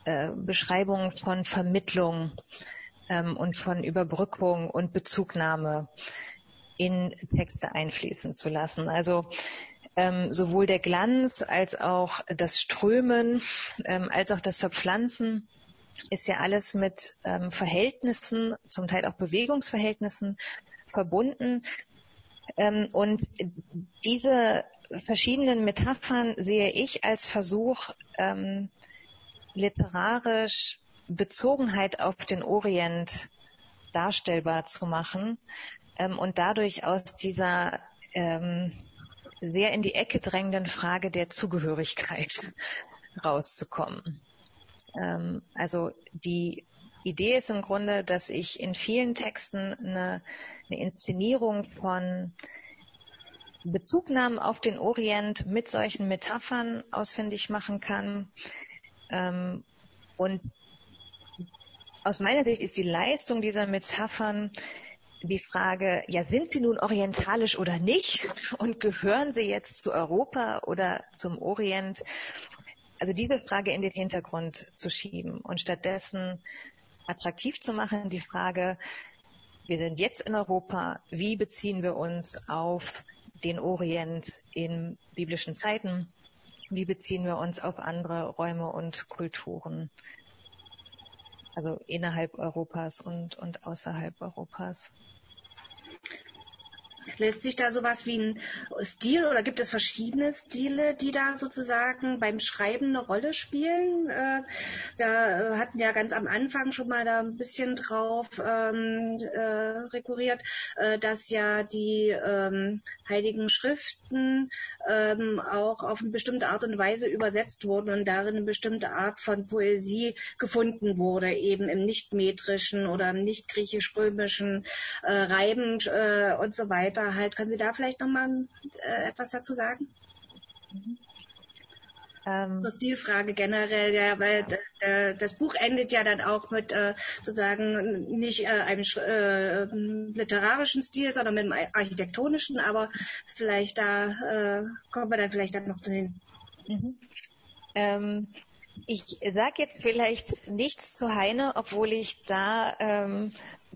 äh, Beschreibungen von Vermittlung ähm, und von Überbrückung und Bezugnahme in Texte einfließen zu lassen. Also ähm, sowohl der Glanz als auch das Strömen, ähm, als auch das Verpflanzen ist ja alles mit ähm, Verhältnissen, zum Teil auch Bewegungsverhältnissen verbunden. Ähm, und diese verschiedenen Metaphern sehe ich als Versuch, ähm, literarisch Bezogenheit auf den Orient darstellbar zu machen ähm, und dadurch aus dieser ähm, sehr in die Ecke drängenden Frage der Zugehörigkeit rauszukommen. Ähm, also die Idee ist im Grunde, dass ich in vielen Texten eine, eine Inszenierung von Bezugnahmen auf den Orient mit solchen Metaphern ausfindig machen kann. Ähm, und aus meiner Sicht ist die Leistung dieser Metaphern die Frage, ja, sind sie nun orientalisch oder nicht? Und gehören sie jetzt zu Europa oder zum Orient? Also diese Frage in den Hintergrund zu schieben und stattdessen attraktiv zu machen, die Frage, wir sind jetzt in Europa, wie beziehen wir uns auf den Orient in biblischen Zeiten? Wie beziehen wir uns auf andere Räume und Kulturen? Also innerhalb Europas und, und außerhalb Europas. Lässt sich da sowas wie ein Stil oder gibt es verschiedene Stile, die da sozusagen beim Schreiben eine Rolle spielen? Äh, wir hatten ja ganz am Anfang schon mal da ein bisschen drauf ähm, äh, rekurriert, äh, dass ja die ähm, heiligen Schriften ähm, auch auf eine bestimmte Art und Weise übersetzt wurden und darin eine bestimmte Art von Poesie gefunden wurde, eben im nicht-metrischen oder im nicht-griechisch-römischen äh, Reiben äh, und so weiter halt. Können Sie da vielleicht nochmal äh, etwas dazu sagen? Mhm. Ähm, Zur Stilfrage generell, ja, weil äh, das Buch endet ja dann auch mit äh, sozusagen nicht äh, einem äh, literarischen Stil, sondern mit einem architektonischen, aber vielleicht da äh, kommen wir dann vielleicht dann noch hin. Mhm. Ähm, ich sage jetzt vielleicht nichts zu Heine, obwohl ich da ähm,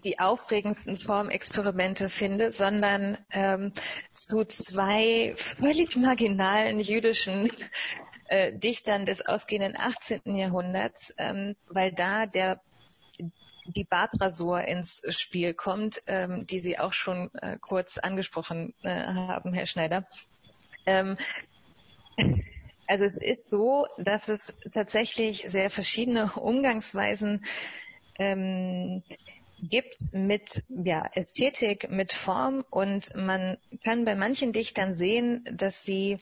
die aufregendsten Formexperimente finde, sondern ähm, zu zwei völlig marginalen jüdischen äh, Dichtern des ausgehenden 18. Jahrhunderts, ähm, weil da der die Bartrasur ins Spiel kommt, ähm, die Sie auch schon äh, kurz angesprochen äh, haben, Herr Schneider. Ähm, also es ist so, dass es tatsächlich sehr verschiedene Umgangsweisen ähm, gibt mit ja, Ästhetik, mit Form und man kann bei manchen Dichtern sehen, dass sie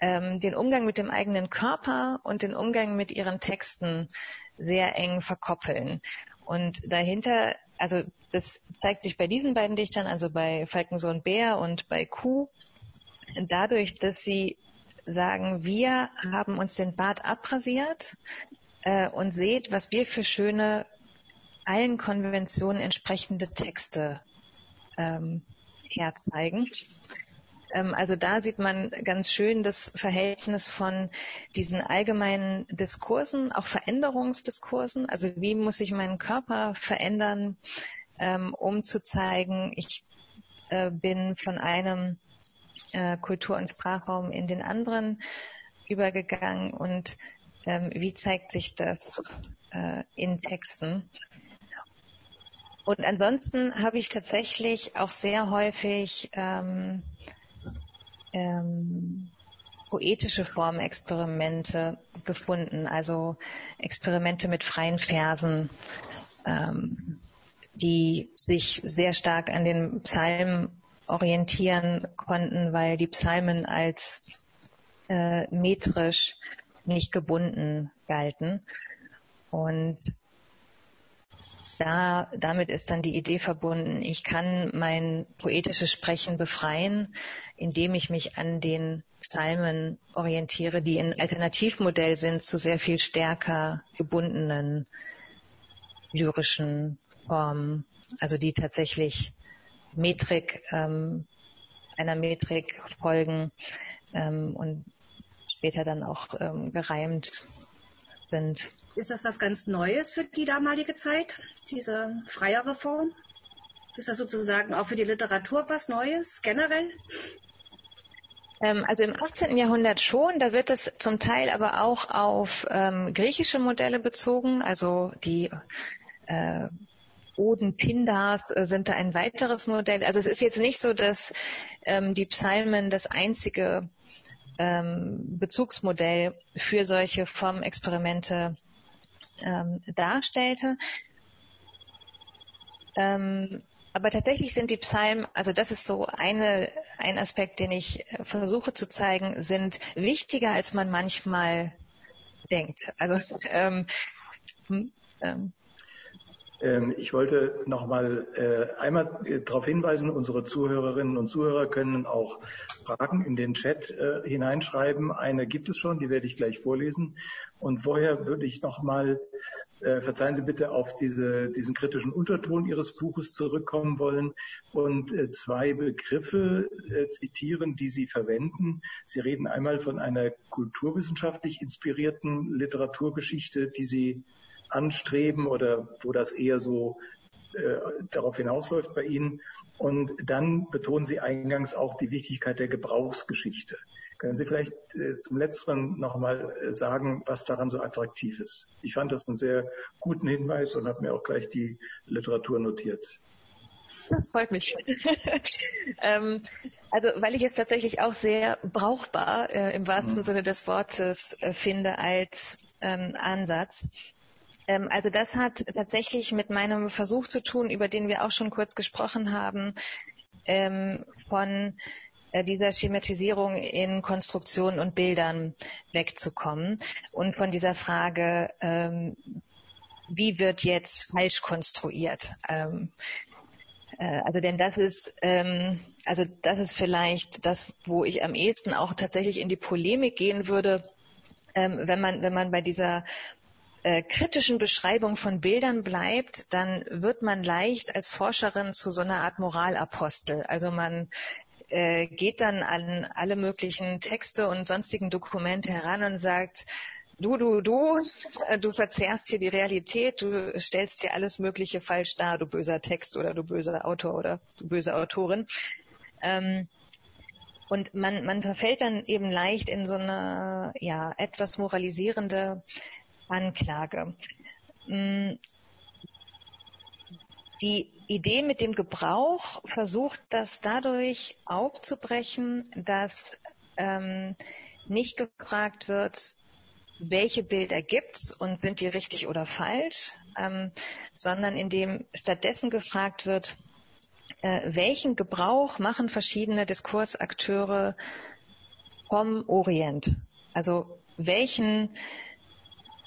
ähm, den Umgang mit dem eigenen Körper und den Umgang mit ihren Texten sehr eng verkoppeln. Und dahinter, also das zeigt sich bei diesen beiden Dichtern, also bei Falkensohn Bär und bei Kuh, dadurch, dass sie sagen, wir haben uns den Bart abrasiert äh, und seht, was wir für schöne allen Konventionen entsprechende Texte ähm, herzeigen. Ähm, also da sieht man ganz schön das Verhältnis von diesen allgemeinen Diskursen, auch Veränderungsdiskursen. Also wie muss ich meinen Körper verändern, ähm, um zu zeigen, ich äh, bin von einem äh, Kultur- und Sprachraum in den anderen übergegangen und ähm, wie zeigt sich das äh, in Texten. Und ansonsten habe ich tatsächlich auch sehr häufig ähm, ähm, poetische Formexperimente gefunden, also Experimente mit freien Versen, ähm, die sich sehr stark an den Psalmen orientieren konnten, weil die Psalmen als äh, metrisch nicht gebunden galten. Und da, damit ist dann die Idee verbunden, ich kann mein poetisches Sprechen befreien, indem ich mich an den Psalmen orientiere, die ein Alternativmodell sind zu sehr viel stärker gebundenen lyrischen Formen, also die tatsächlich Metrik, ähm, einer Metrik folgen ähm, und später dann auch ähm, gereimt sind. Ist das was ganz Neues für die damalige Zeit, diese freiere Form? Ist das sozusagen auch für die Literatur was Neues generell? Ähm, also im 18. Jahrhundert schon, da wird es zum Teil aber auch auf ähm, griechische Modelle bezogen, also die äh, Oden Pindars äh, sind da ein weiteres Modell. Also es ist jetzt nicht so, dass ähm, die Psalmen das einzige ähm, Bezugsmodell für solche Formexperimente ähm, darstellte. Ähm, aber tatsächlich sind die Psalmen, also das ist so eine, ein Aspekt, den ich äh, versuche zu zeigen, sind wichtiger, als man manchmal denkt. Also ähm, hm, ähm, ich wollte noch mal äh, einmal äh, darauf hinweisen, unsere Zuhörerinnen und Zuhörer können auch Fragen in den Chat äh, hineinschreiben. Eine gibt es schon, die werde ich gleich vorlesen. Und vorher würde ich noch mal, verzeihen Sie bitte, auf diese, diesen kritischen Unterton Ihres Buches zurückkommen wollen und zwei Begriffe zitieren, die Sie verwenden. Sie reden einmal von einer kulturwissenschaftlich inspirierten Literaturgeschichte, die Sie anstreben oder wo das eher so äh, darauf hinausläuft bei Ihnen. Und dann betonen Sie eingangs auch die Wichtigkeit der Gebrauchsgeschichte. Können Sie vielleicht äh, zum Letzteren nochmal äh, sagen, was daran so attraktiv ist? Ich fand das einen sehr guten Hinweis und habe mir auch gleich die Literatur notiert. Das freut mich. ähm, also weil ich es tatsächlich auch sehr brauchbar äh, im wahrsten mhm. Sinne des Wortes äh, finde als ähm, Ansatz. Ähm, also das hat tatsächlich mit meinem Versuch zu tun, über den wir auch schon kurz gesprochen haben, ähm, von äh, dieser Schematisierung in Konstruktionen und Bildern wegzukommen und von dieser Frage, ähm, wie wird jetzt falsch konstruiert? Ähm, äh, also denn das ist, ähm, also das ist vielleicht das, wo ich am ehesten auch tatsächlich in die Polemik gehen würde, ähm, wenn man, wenn man bei dieser äh, kritischen Beschreibung von Bildern bleibt, dann wird man leicht als Forscherin zu so einer Art Moralapostel. Also man äh, geht dann an alle möglichen Texte und sonstigen Dokumente heran und sagt, du, du, du, äh, du verzerrst hier die Realität, du stellst hier alles Mögliche falsch dar, du böser Text oder du böser Autor oder du böse Autorin. Ähm, und man, man verfällt dann eben leicht in so eine ja, etwas moralisierende Anklage. Mm, die Idee mit dem Gebrauch versucht das dadurch aufzubrechen, dass ähm, nicht gefragt wird, welche Bilder gibt's und sind die richtig oder falsch, ähm, sondern indem stattdessen gefragt wird, äh, welchen Gebrauch machen verschiedene Diskursakteure vom Orient? Also welchen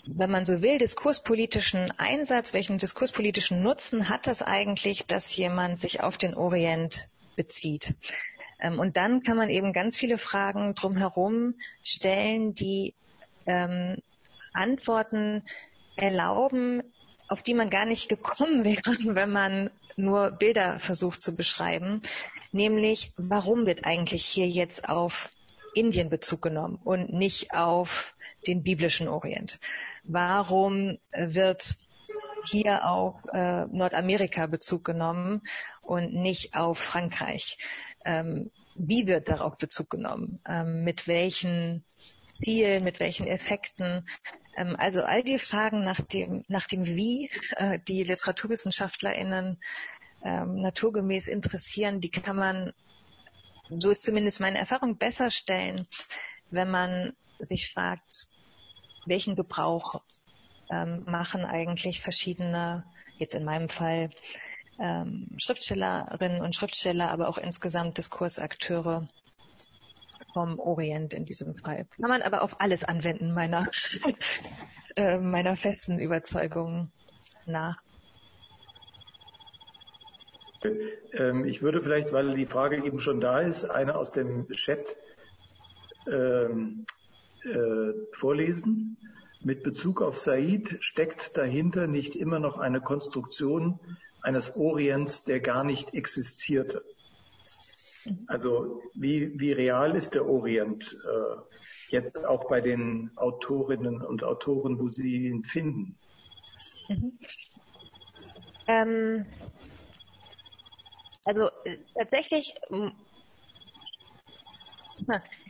wenn man so will, diskurspolitischen Einsatz, welchen diskurspolitischen Nutzen hat das eigentlich, dass jemand sich auf den Orient bezieht? Ähm, und dann kann man eben ganz viele Fragen drumherum stellen, die ähm, Antworten erlauben, auf die man gar nicht gekommen wäre, wenn man nur Bilder versucht zu beschreiben. Nämlich, warum wird eigentlich hier jetzt auf Indien Bezug genommen und nicht auf den biblischen Orient? warum wird hier auf äh, Nordamerika Bezug genommen und nicht auf Frankreich? Ähm, wie wird darauf Bezug genommen? Ähm, mit welchen Zielen, mit welchen Effekten? Ähm, also all die Fragen nach dem, nach dem Wie äh, die LiteraturwissenschaftlerInnen ähm, naturgemäß interessieren, die kann man, so ist zumindest meine Erfahrung, besser stellen, wenn man sich fragt, welchen Gebrauch ähm, machen eigentlich verschiedene, jetzt in meinem Fall ähm, Schriftstellerinnen und Schriftsteller, aber auch insgesamt Diskursakteure vom Orient in diesem Fall. Kann man aber auf alles anwenden, meiner, äh, meiner festen Überzeugung nach. Ähm, ich würde vielleicht, weil die Frage eben schon da ist, eine aus dem Chat ähm, äh, vorlesen. Mit Bezug auf Said steckt dahinter nicht immer noch eine Konstruktion eines Orients, der gar nicht existierte. Also wie, wie real ist der Orient äh, jetzt auch bei den Autorinnen und Autoren, wo Sie ihn finden? Mhm. Ähm, also äh, tatsächlich,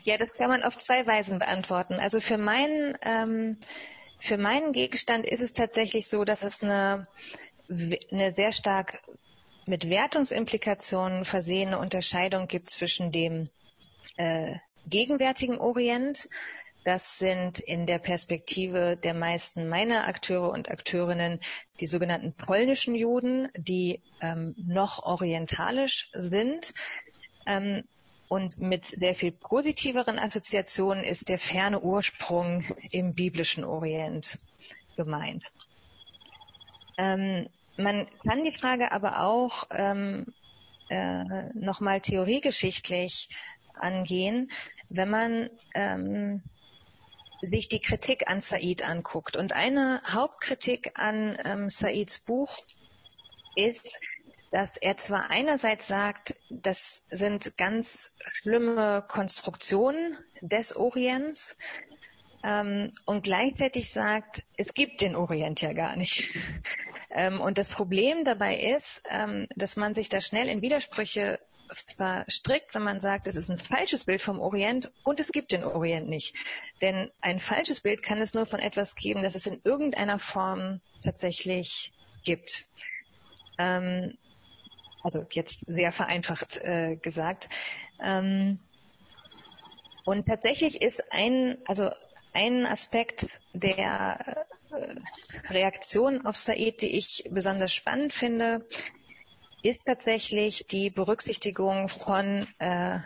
ja, das kann man auf zwei Weisen beantworten. Also für meinen, ähm, für meinen Gegenstand ist es tatsächlich so, dass es eine, eine sehr stark mit Wertungsimplikationen versehene Unterscheidung gibt zwischen dem äh, gegenwärtigen Orient, das sind in der Perspektive der meisten meiner Akteure und Akteurinnen die sogenannten polnischen Juden, die ähm, noch orientalisch sind. Ähm, und mit sehr viel positiveren Assoziationen ist der ferne Ursprung im biblischen Orient gemeint. Ähm, man kann die Frage aber auch ähm, äh, nochmal theoriegeschichtlich angehen, wenn man ähm, sich die Kritik an Said anguckt. Und eine Hauptkritik an ähm, Saids Buch ist, dass er zwar einerseits sagt, das sind ganz schlimme Konstruktionen des Orients, ähm, und gleichzeitig sagt, es gibt den Orient ja gar nicht. ähm, und das Problem dabei ist, ähm, dass man sich da schnell in Widersprüche verstrickt, wenn man sagt, es ist ein falsches Bild vom Orient und es gibt den Orient nicht. Denn ein falsches Bild kann es nur von etwas geben, das es in irgendeiner Form tatsächlich gibt. Ähm, also jetzt sehr vereinfacht äh, gesagt. Ähm, und tatsächlich ist ein, also ein Aspekt der äh, Reaktion auf Said, die ich besonders spannend finde, ist tatsächlich die Berücksichtigung von äh,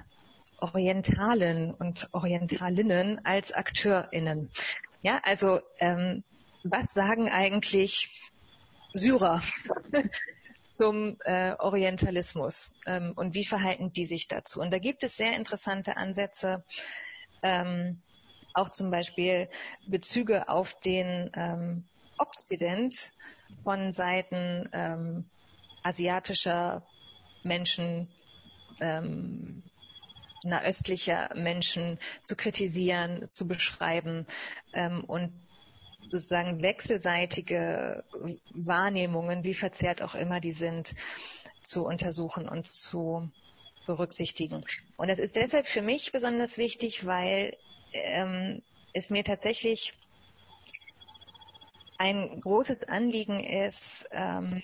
Orientalen und Orientalinnen als AkteurInnen. Ja, also ähm, was sagen eigentlich Syrer zum äh, Orientalismus ähm, und wie verhalten die sich dazu? Und da gibt es sehr interessante Ansätze, ähm, auch zum Beispiel Bezüge auf den ähm, Okzident von Seiten ähm, asiatischer Menschen, ähm, nahöstlicher Menschen zu kritisieren, zu beschreiben ähm, und sozusagen wechselseitige Wahrnehmungen, wie verzerrt auch immer die sind, zu untersuchen und zu berücksichtigen. Und das ist deshalb für mich besonders wichtig, weil ähm, es mir tatsächlich ein großes Anliegen ist, ähm,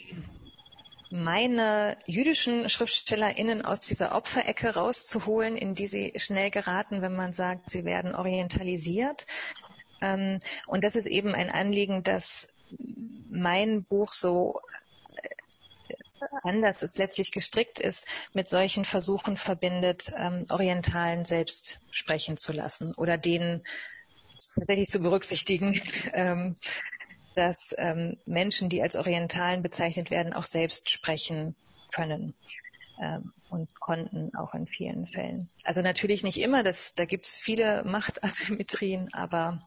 meine jüdischen SchriftstellerInnen aus dieser Opferecke rauszuholen, in die sie schnell geraten, wenn man sagt, sie werden orientalisiert. Ähm, und das ist eben ein Anliegen, das mein Buch so äh, anders als letztlich gestrickt ist, mit solchen Versuchen verbindet, ähm, Orientalen selbst sprechen zu lassen oder denen tatsächlich zu berücksichtigen, ähm, dass Menschen, die als Orientalen bezeichnet werden, auch selbst sprechen können und konnten auch in vielen Fällen. Also natürlich nicht immer, das, da gibt es viele Machtasymmetrien, aber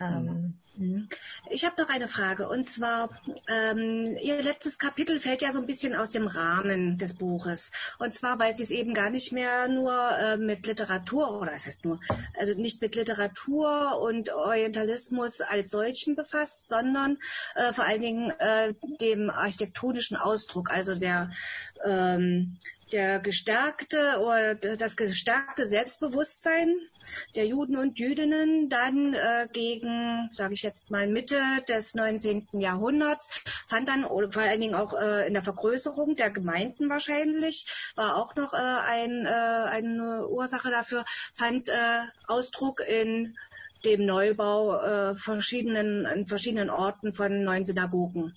ähm, mhm. ich habe noch eine Frage. Und zwar ähm, Ihr letztes Kapitel fällt ja so ein bisschen aus dem Rahmen des Buches. Und zwar weil Sie es eben gar nicht mehr nur äh, mit Literatur oder es heißt nur also nicht mit Literatur und Orientalismus als solchen befasst, sondern äh, vor allen Dingen äh, dem architektonischen Ausdruck, also der ähm, der gestärkte oder das gestärkte Selbstbewusstsein der Juden und Jüdinnen dann äh, gegen, sage ich jetzt mal, Mitte des 19. Jahrhunderts, fand dann vor allen Dingen auch äh, in der Vergrößerung der Gemeinden wahrscheinlich, war auch noch äh, ein, äh, eine Ursache dafür, fand äh, Ausdruck in dem Neubau äh, verschiedenen, in verschiedenen Orten von neuen Synagogen.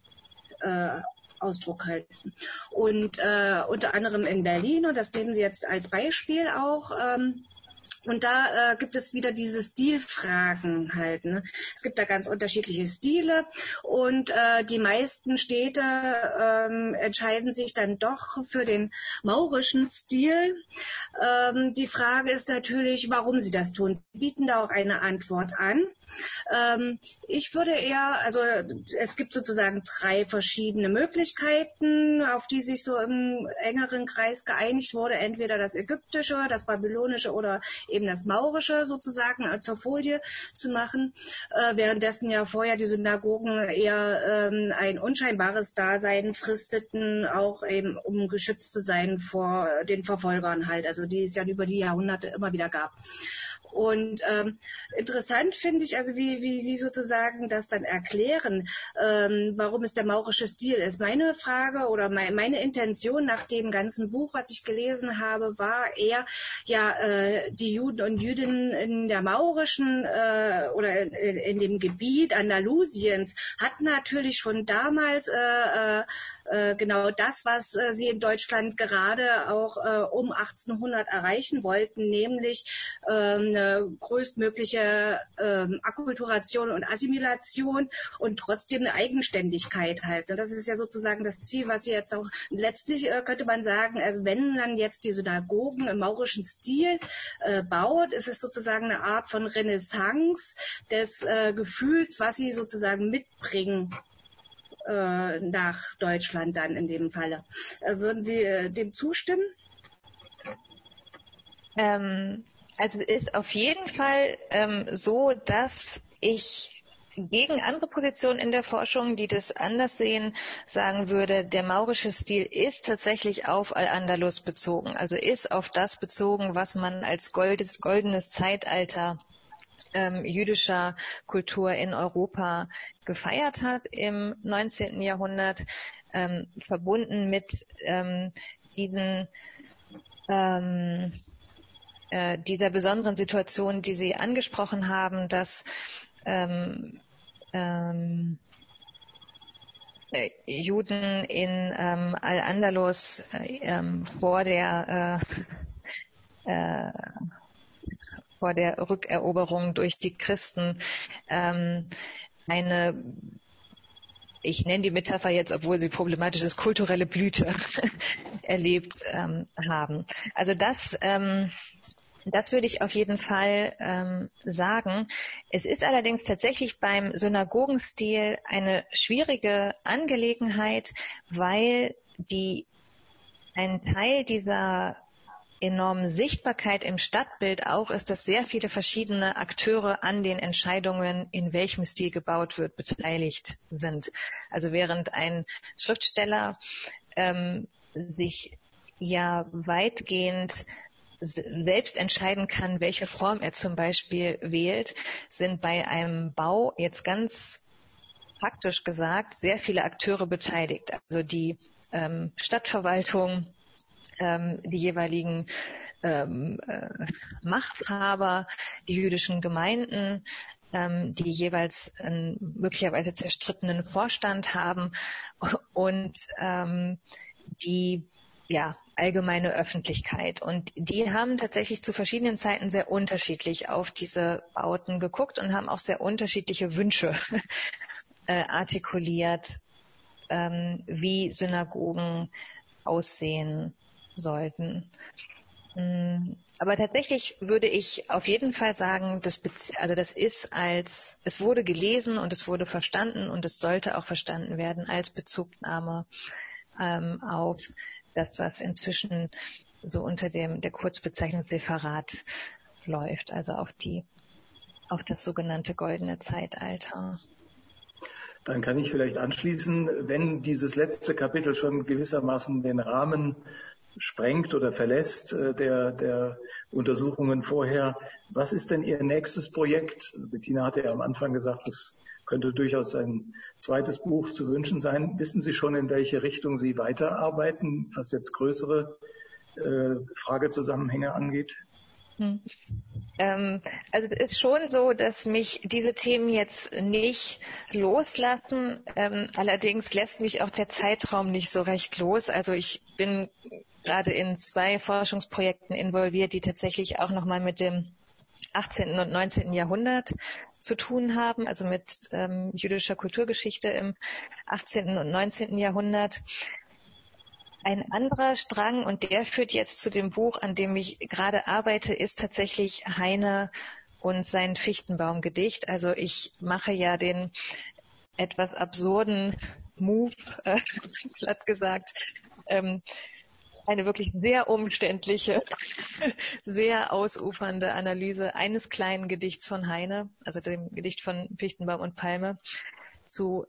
Ausdruck halten. Und äh, unter anderem in Berlin, und das nehmen Sie jetzt als Beispiel auch, ähm, Und da äh, gibt es wieder diese Stilfragen halt. Ne? Es gibt da ganz unterschiedliche Stile und äh, die meisten Städte ähm, entscheiden sich dann doch für den maurischen Stil. Ähm, die Frage ist natürlich, warum sie das tun. Sie bieten da auch eine Antwort an. Ähm, ich würde eher, also es gibt sozusagen drei verschiedene Möglichkeiten, auf die sich so im engeren Kreis geeinigt wurde. Entweder das ägyptische, das babylonische oder eben das maurische sozusagen zur Folie zu machen, äh, währenddessen ja vorher die Synagogen eher ähm, ein unscheinbares Dasein fristeten, auch eben um geschützt zu sein vor den Verfolgern halt, also die es ja über die Jahrhunderte immer wieder gab. Und ähm, interessant finde ich, also wie, wie Sie sozusagen das dann erklären, ähm, warum es der maurische Stil ist. Meine Frage oder mein, meine Intention nach dem ganzen Buch, was ich gelesen habe, war eher, ja, äh, die Juden und Jüdinnen in der maurischen äh, oder in, in, dem Gebiet Andalusiens hatten natürlich schon damals äh, äh, äh, genau das, was äh, sie in Deutschland gerade auch äh, um 1800 erreichen wollten, nämlich ähm, eine größtmögliche ähm, Akkulturation und Assimilation und trotzdem eine Eigenständigkeit halt. Und das ist ja sozusagen das Ziel, was sie jetzt auch letztlich könnte man sagen, also wenn man jetzt die Synagogen im maurischen Stil äh, baut, ist es sozusagen eine Art von Renaissance des äh, Gefühls, was sie sozusagen mitbringen äh, nach Deutschland dann in dem Falle. Äh, würden Sie äh, dem zustimmen? Ähm, also ist auf jeden Fall ähm, so, dass ich gegen andere Positionen in der Forschung, die das anders sehen, sagen würde, der maurische Stil ist tatsächlich auf Al-Andalus bezogen, also ist auf das bezogen, was man als goldes, goldenes Zeitalter ähm, jüdischer Kultur in Europa gefeiert hat im 19. Jahrhundert, ähm, verbunden mit ähm, diesen ähm, äh, dieser besonderen Situation, die Sie angesprochen haben, dass ähm, ähm, äh, Juden in ähm, Al-Andalus äh, ähm, vor der äh, äh, vor der Rückeroberung durch die Christen ähm, eine ich nenne die Metapher jetzt, obwohl sie problematisch ist, kulturelle Blüte erlebt ähm, haben. Also das, ähm, das würde ich auf jeden Fall ähm, sagen. Es ist allerdings tatsächlich beim Synagogenstil eine schwierige Angelegenheit, weil die ein Teil dieser enormen Sichtbarkeit im Stadtbild auch ist, dass sehr viele verschiedene Akteure an den Entscheidungen, in welchem Stil gebaut wird, beteiligt sind. Also während ein Schriftsteller ähm, sich ja weitgehend selbst entscheiden kann, welche Form er zum Beispiel wählt, sind bei einem Bau jetzt ganz praktisch gesagt sehr viele Akteure beteiligt. Also die ähm, Stadtverwaltung, ähm, die jeweiligen ähm, äh, Machthaber, die jüdischen Gemeinden, ähm, die jeweils einen möglicherweise zerstrittenen Vorstand haben und ähm, die ja, allgemeine Öffentlichkeit. Und die haben tatsächlich zu verschiedenen Zeiten sehr unterschiedlich auf diese Bauten geguckt und haben auch sehr unterschiedliche Wünsche äh, artikuliert, ähm, wie Synagogen aussehen sollten. Mm, aber tatsächlich würde ich auf jeden Fall sagen, das, also das ist als, es wurde gelesen und es wurde verstanden und es sollte auch verstanden werden als Bezugnahme ähm, auf das, was inzwischen so unter dem, der Kurzbezeichnung Separat läuft, also auf die, auf das sogenannte goldene Zeitalter. Dann kann ich vielleicht anschließen, wenn dieses letzte Kapitel schon gewissermaßen den Rahmen sprengt oder verlässt äh, der, der Untersuchungen vorher. Was ist denn Ihr nächstes Projekt? Bettina hatte ja am Anfang gesagt, es könnte durchaus ein zweites Buch zu wünschen sein. Wissen Sie schon, in welche Richtung Sie weiterarbeiten, was jetzt größere äh, Fragezusammenhänge angeht? Hm. Ähm, also es ist schon so, dass mich diese Themen jetzt nicht loslassen. Ähm, allerdings lässt mich auch der Zeitraum nicht so recht los. Also ich bin gerade in zwei Forschungsprojekten involviert, die tatsächlich auch nochmal mit dem 18. und 19. Jahrhundert zu tun haben, also mit ähm, jüdischer Kulturgeschichte im 18. und 19. Jahrhundert. Ein anderer Strang, und der führt jetzt zu dem Buch, an dem ich gerade arbeite, ist tatsächlich Heine und sein Fichtenbaumgedicht. Also ich mache ja den etwas absurden Move, äh, platt gesagt, ähm, eine wirklich sehr umständliche, sehr ausufernde Analyse eines kleinen Gedichts von Heine, also dem Gedicht von Fichtenbaum und Palme, zu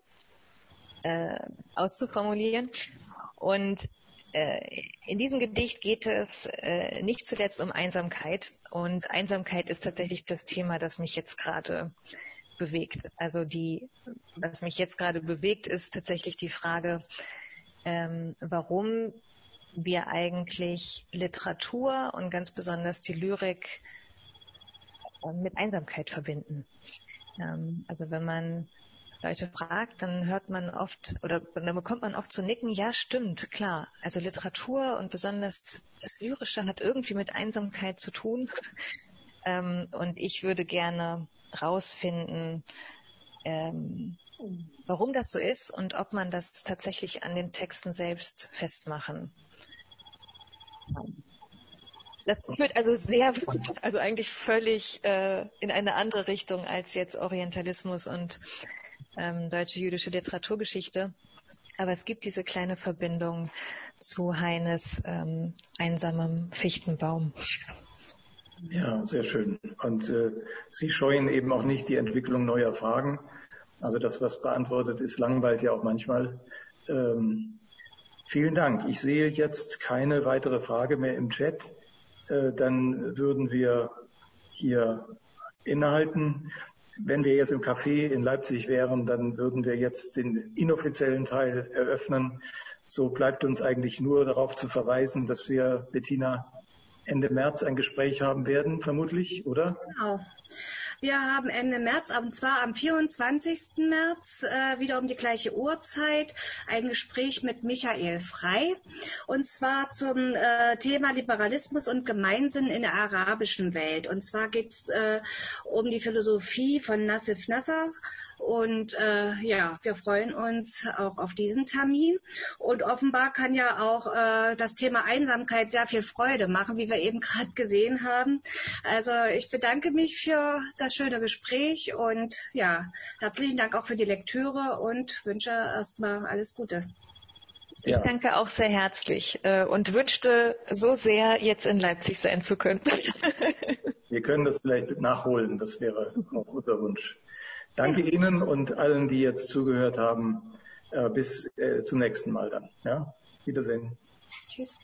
äh, auszuformulieren. Und äh, in diesem Gedicht geht es äh, nicht zuletzt um Einsamkeit. Und Einsamkeit ist tatsächlich das Thema, das mich jetzt gerade bewegt. Also die, was mich jetzt gerade bewegt, ist tatsächlich die Frage, ähm, warum wir eigentlich Literatur und ganz besonders die Lyrik äh, mit Einsamkeit verbinden. Ähm, also wenn man Leute fragt, dann hört man oft oder dann bekommt man oft zu nicken, ja stimmt, klar. Also Literatur und besonders das Lyrische hat irgendwie mit Einsamkeit zu tun. Ähm, und ich würde gerne rausfinden, ähm, warum das so ist und ob man das tatsächlich an den Texten selbst festmachen das führt also sehr, also eigentlich völlig äh, in eine andere Richtung als jetzt Orientalismus und ähm, deutsche jüdische Literaturgeschichte. Aber es gibt diese kleine Verbindung zu Heines ähm, einsamem Fichtenbaum. Ja, sehr schön. Und äh, Sie scheuen eben auch nicht die Entwicklung neuer Fragen. Also das, was beantwortet ist, langweilt ja auch manchmal. Ähm, Vielen Dank. Ich sehe jetzt keine weitere Frage mehr im Chat. Äh, dann würden wir hier innehalten. Wenn wir jetzt im Café in Leipzig wären, dann würden wir jetzt den inoffiziellen Teil eröffnen. So bleibt uns eigentlich nur darauf zu verweisen, dass wir, Bettina, Ende März ein Gespräch haben werden, vermutlich, oder? Genau. Wir haben Ende März, und zwar am 24. März, äh, wieder um die gleiche Uhrzeit, ein Gespräch mit Michael Frei. Und zwar zum äh, Thema Liberalismus und Gemeinsinn in der arabischen Welt. Und zwar geht es äh, um die Philosophie von Nassif Nasser und äh, ja, wir freuen uns auch auf diesen Termin. Und offenbar kann ja auch äh, das Thema Einsamkeit sehr viel Freude machen, wie wir eben gerade gesehen haben. Also ich bedanke mich für das schöne Gespräch und ja, herzlichen Dank auch für die Lektüre und wünsche erstmal alles Gute. Ich ja. danke auch sehr herzlich äh, und wünschte so sehr, jetzt in Leipzig sein zu können. Wir können das vielleicht nachholen, das wäre auch unser Wunsch. Danke Ihnen und allen, die jetzt zugehört haben. Äh, bis äh, zum nächsten Mal dann. Ja? Wiedersehen. Tschüss.